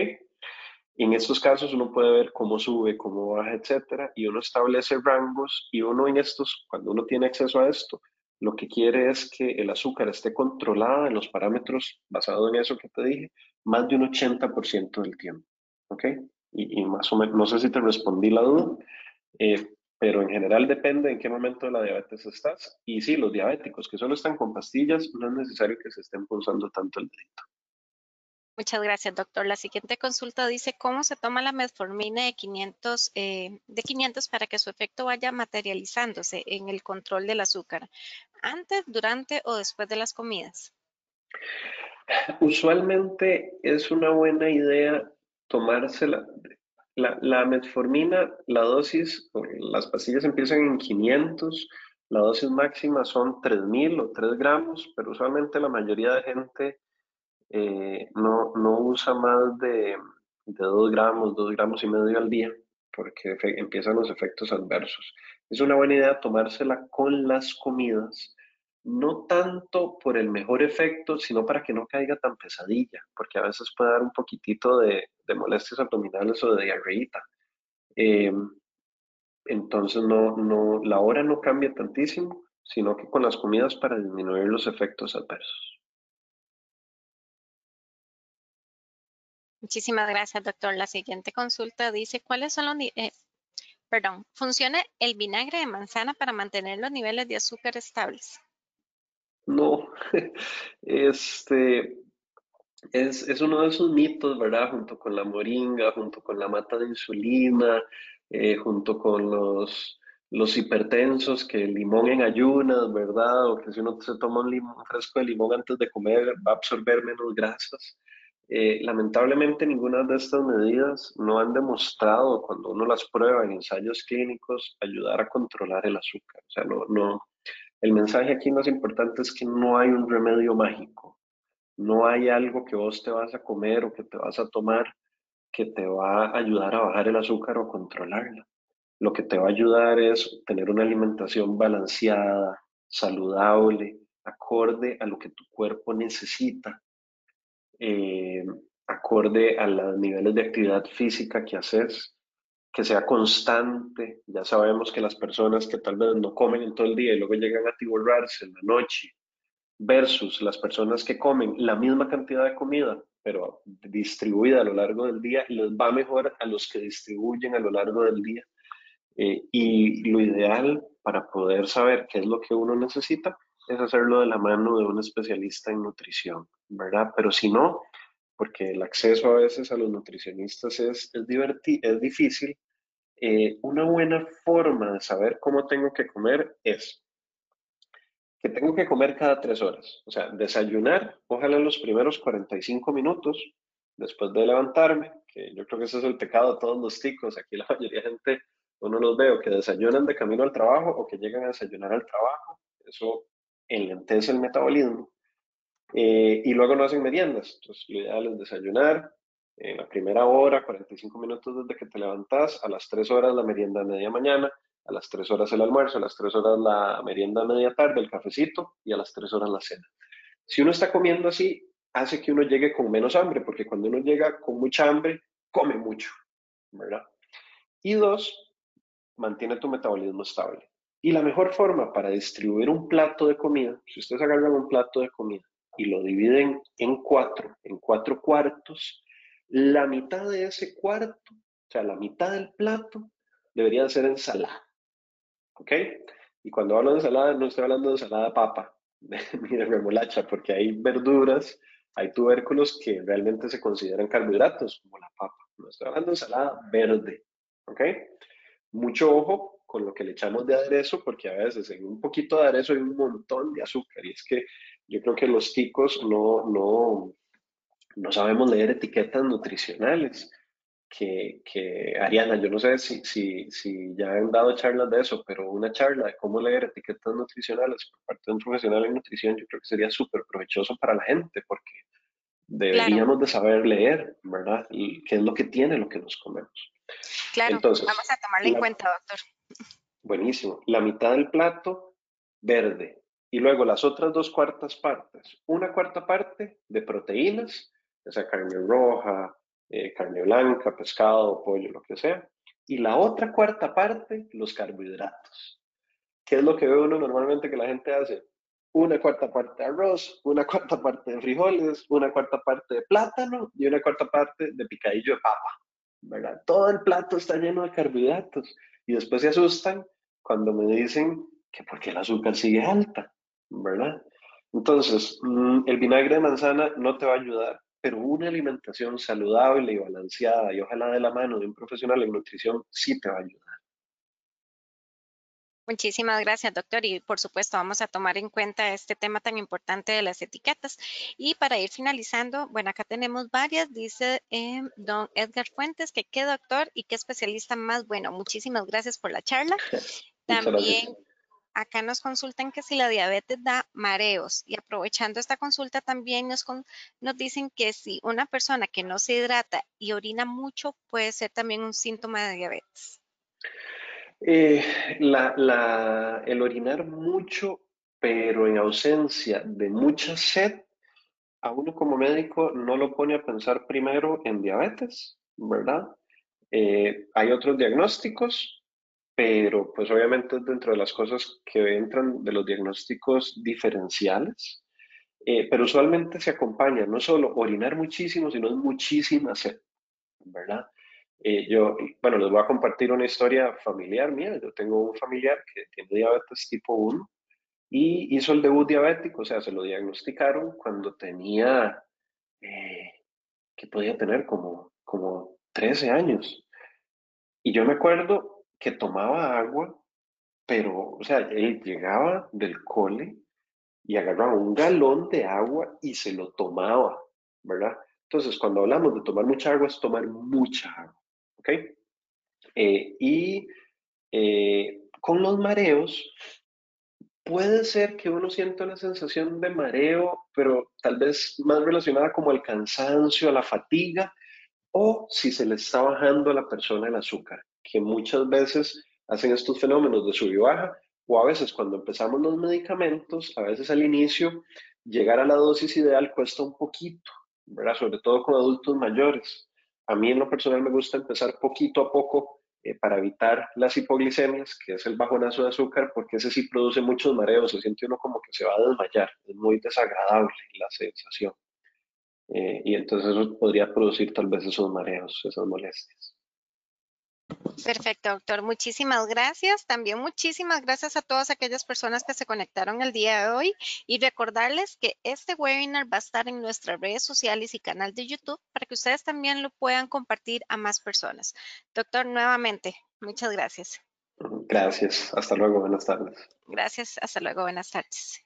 Y en estos casos uno puede ver cómo sube, cómo baja, etcétera, y uno establece rangos y uno en estos, cuando uno tiene acceso a esto, lo que quiere es que el azúcar esté controlada en los parámetros basado en eso que te dije, más de un 80% del tiempo. ¿Ok? Y, más o menos, no sé si te respondí la duda, eh, pero en general depende en qué momento de la diabetes estás. Y sí, los diabéticos que solo están con pastillas, no es necesario que se estén pulsando tanto el dedito. Muchas gracias, doctor. La siguiente consulta dice cómo se toma la metformina de 500, eh, de 500 para que su efecto vaya materializándose en el control del azúcar, antes, durante o después de las comidas. Usualmente es una buena idea tomársela. La, la metformina, la dosis, las pastillas empiezan en 500, la dosis máxima son 3000 o 3 gramos, pero usualmente la mayoría de gente eh, no, no usa más de, de 2 gramos, 2 gramos y medio al día, porque empiezan los efectos adversos. Es una buena idea tomársela con las comidas, no tanto por el mejor efecto, sino para que no caiga tan pesadilla, porque a veces puede dar un poquitito de, molestias abdominales o de diarreíta. Eh, entonces, no, no, la hora no cambia tantísimo, sino que con las comidas para disminuir los efectos adversos. Muchísimas gracias, doctor. La siguiente consulta dice, ¿cuáles son los eh, perdón, funciona el vinagre de manzana para mantener los niveles de azúcar estables? No, este es, uno de esos mitos, ¿verdad? Junto con la moringa, junto con la mata de insulina, eh, junto con los, los hipertensos, que el limón en ayunas, ¿verdad? O que si uno se toma un, limón, fresco de limón antes de comer va a absorber menos grasas. Eh, lamentablemente ninguna de estas medidas no han demostrado, cuando uno las prueba en ensayos clínicos, ayudar a controlar el azúcar. O sea, no, no, el mensaje aquí más importante es que no hay un remedio mágico. No hay algo que vos te vas a comer o que te vas a tomar que te va a ayudar a bajar el azúcar o controlarla. Lo que te va a ayudar es tener una alimentación balanceada, saludable, acorde a lo que tu cuerpo necesita eh, acorde a los niveles de actividad física que haces, que sea constante. Ya sabemos que las personas que tal vez no comen en todo el día y luego llegan a tiborrarse en la noche, versus las personas que comen la misma cantidad de comida, pero distribuida a lo largo del día, les va mejor a los que distribuyen a lo largo del día. Eh, y lo ideal para poder saber qué es lo que uno necesita es hacerlo de la mano de un especialista en nutrición, ¿verdad? Pero si no, porque el acceso a veces a los nutricionistas es, es, es difícil, eh, una buena forma de saber cómo tengo que comer es que tengo que comer cada tres horas. O sea, desayunar, ojalá los primeros 45 minutos, después de levantarme, que yo creo que ese es el pecado de todos los ticos. Aquí la mayoría de gente, uno los veo que desayunan de camino al trabajo o que llegan a desayunar al trabajo. Eso enlentece el metabolismo eh, y luego no hacen meriendas. Entonces, lo ideal es desayunar en la primera hora, 45 minutos desde que te levantas, a las 3 horas la merienda media mañana, a las 3 horas el almuerzo, a las 3 horas la merienda media tarde, el cafecito y a las 3 horas la cena. Si uno está comiendo así, hace que uno llegue con menos hambre, porque cuando uno llega con mucha hambre, come mucho, ¿verdad? Y dos, mantiene tu metabolismo estable. Y la mejor forma para distribuir un plato de comida, si ustedes agarran un plato de comida y lo dividen en cuatro, en cuatro cuartos, la mitad de ese cuarto, o sea, la mitad del plato, debería ser ensalada. ¿Ok? Y cuando hablo de ensalada, no estoy hablando de ensalada papa, ni de remolacha, porque hay verduras, hay tubérculos que realmente se consideran carbohidratos, como la papa. No estoy hablando de ensalada verde. ¿Ok? Mucho ojo con lo que le echamos de aderezo, porque a veces en un poquito de aderezo hay un montón de azúcar. Y es que yo creo que los ticos no, no, no sabemos leer etiquetas nutricionales. Que, que, Ariana, yo no sé si, si, si, ya han dado charlas de eso, pero una charla de cómo leer etiquetas nutricionales por parte de un profesional en nutrición, yo creo que sería súper provechoso para la gente, porque deberíamos de saber leer, ¿verdad? Y qué es lo que tiene lo que nos comemos. Claro, Entonces, vamos a tomarlo en cuenta, doctor. Buenísimo. La mitad del plato verde y luego las otras dos cuartas partes. Una cuarta parte de proteínas, sea carne roja, eh, carne blanca, pescado, pollo, lo que sea. Y la otra cuarta parte, los carbohidratos. ¿Qué es lo que ve uno normalmente que la gente hace? Una cuarta parte de arroz, una cuarta parte de frijoles, una cuarta parte de plátano y una cuarta parte de picadillo de papa. ¿verdad? Todo el plato está lleno de carbohidratos y después se asustan cuando me dicen que porque el azúcar sigue alta, ¿verdad? Entonces, mm, el vinagre de manzana no te va a ayudar, pero una alimentación saludable y balanceada y ojalá de la mano de un profesional en nutrición sí te va a ayudar. Muchísimas gracias, doctor. Y por supuesto, vamos a tomar en cuenta este tema tan importante de las etiquetas. Y para ir finalizando, bueno, acá tenemos varias. Dice eh, don Edgar Fuentes que qué doctor y qué especialista más bueno. Muchísimas gracias por la charla. También acá nos consultan que si la diabetes da mareos y aprovechando esta consulta también nos, dicen que si una persona que no se hidrata y orina mucho puede ser también un síntoma de diabetes. Eh, el orinar mucho, pero en ausencia de mucha sed, a uno como médico no lo pone a pensar primero en diabetes, ¿verdad? Eh, hay otros diagnósticos, pero pues obviamente dentro de las cosas que entran de los diagnósticos diferenciales, eh, pero usualmente se acompaña no solo orinar muchísimo, sino muchísima sed, ¿verdad? Eh, yo, bueno, les voy a compartir una historia familiar mía. Yo tengo un familiar que tiene diabetes tipo 1 y hizo el debut diabético, o sea, se lo diagnosticaron cuando tenía, eh, que podía tener como, como 13 años. Y yo me acuerdo que tomaba agua, pero, o sea, él llegaba del cole y agarraba un galón de agua y se lo tomaba, ¿verdad? Entonces, cuando hablamos de tomar mucha agua, es tomar mucha agua, ¿ok? Eh, y eh, con los mareos, puede ser que uno sienta una sensación de mareo, pero tal vez más relacionada como al cansancio, a la fatiga, o si se le está bajando a la persona el azúcar, que muchas veces hacen estos fenómenos de sub baja, o a veces cuando empezamos los medicamentos, a veces al inicio, llegar a la dosis ideal cuesta un poquito, ¿verdad? Sobre todo con adultos mayores. A mí en lo personal me gusta empezar poquito a poco eh, para evitar las hipoglicemias, que es el bajonazo de azúcar, porque ese sí produce muchos mareos, se siente uno como que se va a desmayar, es muy desagradable la sensación. Eh, y entonces eso podría producir tal vez esos mareos, esas molestias. Perfecto, doctor. Muchísimas gracias. También muchísimas gracias a todas aquellas personas que se conectaron el día de hoy y recordarles que este webinar va a estar en nuestras redes sociales y canal de YouTube para que ustedes también lo puedan compartir a más personas. Doctor, nuevamente, muchas gracias. Gracias. Hasta luego. Buenas tardes. Gracias. Hasta luego. Buenas tardes.